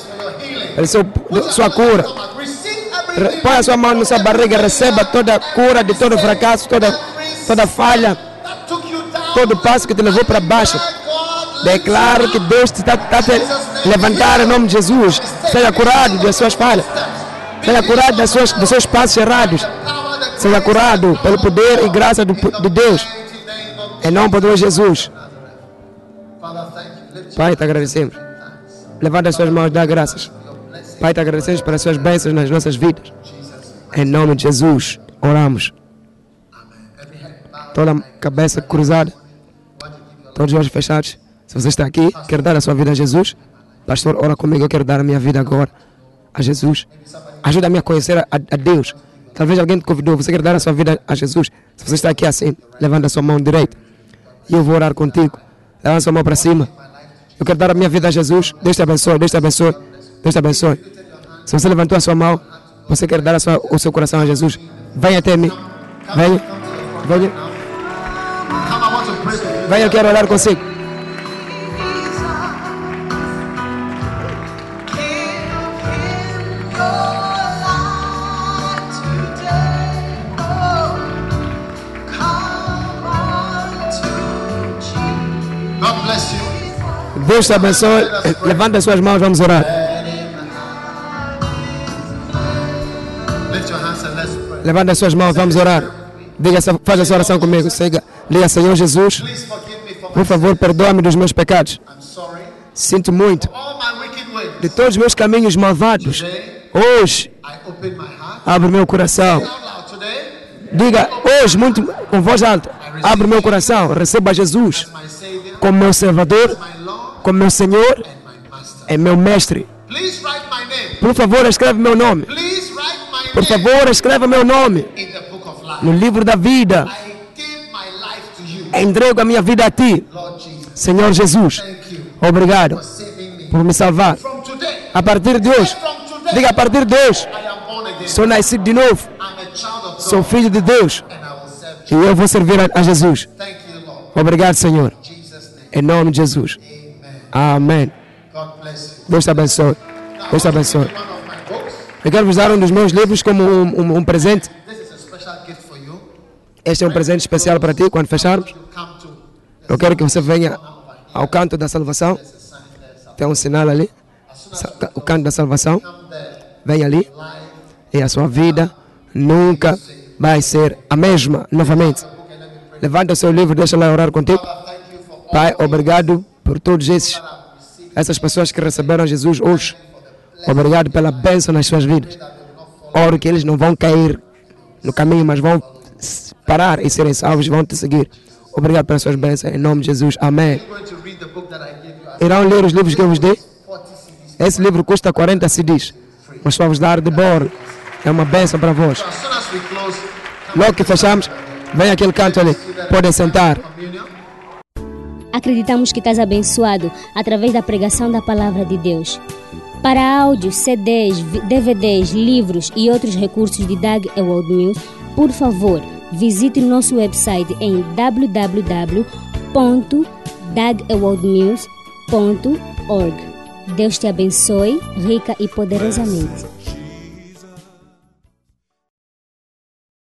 pela seu, sua cura. Põe a sua mão na sua barriga, receba toda cura de todo fracasso, toda, toda falha, todo passo que te levou para baixo. Declaro que Deus te está tá a te levantar em nome de Jesus. Seja curado das suas falhas. Seja curado das suas, dos seus passos errados. Seja curado pelo poder e graça do, de Deus. Em nome de Jesus. Pai, te agradecemos. Levanta as suas mãos, dá graças. Pai, te agradecemos pelas suas bênçãos nas nossas vidas. Em nome de Jesus, oramos. Toda a cabeça cruzada, todos os olhos fechados. Se você está aqui, quer dar a sua vida a Jesus, pastor, ora comigo, eu quero dar a minha vida agora a Jesus. Ajuda-me a conhecer a, a Deus. Talvez alguém te convidou, você quer dar a sua vida a Jesus. Se você está aqui assim, levanta a sua mão direita. E eu vou orar contigo. Levanta a sua mão para cima. Eu quero dar a minha vida a Jesus. Deus te abençoe, Deus te abençoe, Deus te abençoe. Se você levantou a sua mão, você quer dar sua- o seu coração a Jesus, venha até mim. Venha, venha, Vai eu quero orar consigo. Deus te abençoe. Levanta suas mãos, vamos orar. Levanta suas mãos, vamos orar. Diga, essa- faz essa oração comigo. Diga, Senhor Jesus, por favor, perdoa-me dos meus pecados. Sinto muito de todos os meus caminhos malvados. Hoje, abre meu coração. Diga, hoje, muito com voz alta, abre meu coração. Receba Jesus como meu Salvador, como meu Senhor e meu Mestre. Por favor, escreve meu nome. Por favor, escreva meu nome no livro da vida. I give my life to you, Entrego a minha vida a ti. Senhor Jesus. Obrigado por me salvar. A partir de hoje, diga a partir de hoje, sou nascido de novo, sou filho de Deus and I will serve e you. eu vou servir a, Jesus. Thank you, Lord. Obrigado, Senhor. Em nome de Jesus. Amém. Deus te abençoe. Deus te abençoe. Eu quero vos dar um dos meus livros como um, um- um presente. This is a special gift for you. Este é um presente especial para ti quando fecharmos. Eu quero que você venha ao canto da salvação. Tem um sinal ali. O canto da salvação. Vem ali. E a sua vida nunca vai ser a mesma novamente. Levanta o seu livro, deixa lá orar contigo. Pai, obrigado por todos esses, essas pessoas que receberam Jesus hoje. Obrigado pela bênção nas suas vidas. Oro que eles não vão cair no caminho, mas vão parar e serem salvos, vão te seguir. Obrigado pelas suas bênçãos, em nome de Jesus. Amém. Irão ler os livros que eu vos dei? 40 CDs. Esse livro custa 40 CDs, mas vamos dar de bora. É uma bênção para vós. Logo que fechamos, vem aquele canto ali. Podem sentar. Acreditamos que estás abençoado através da pregação da palavra de Deus. Para áudios, CDs, DVDs, livros e outros recursos de Doug Ewald Mills, por favor, visite o nosso website em www.dougewaldmills.org. Deus te abençoe rica e poderosamente.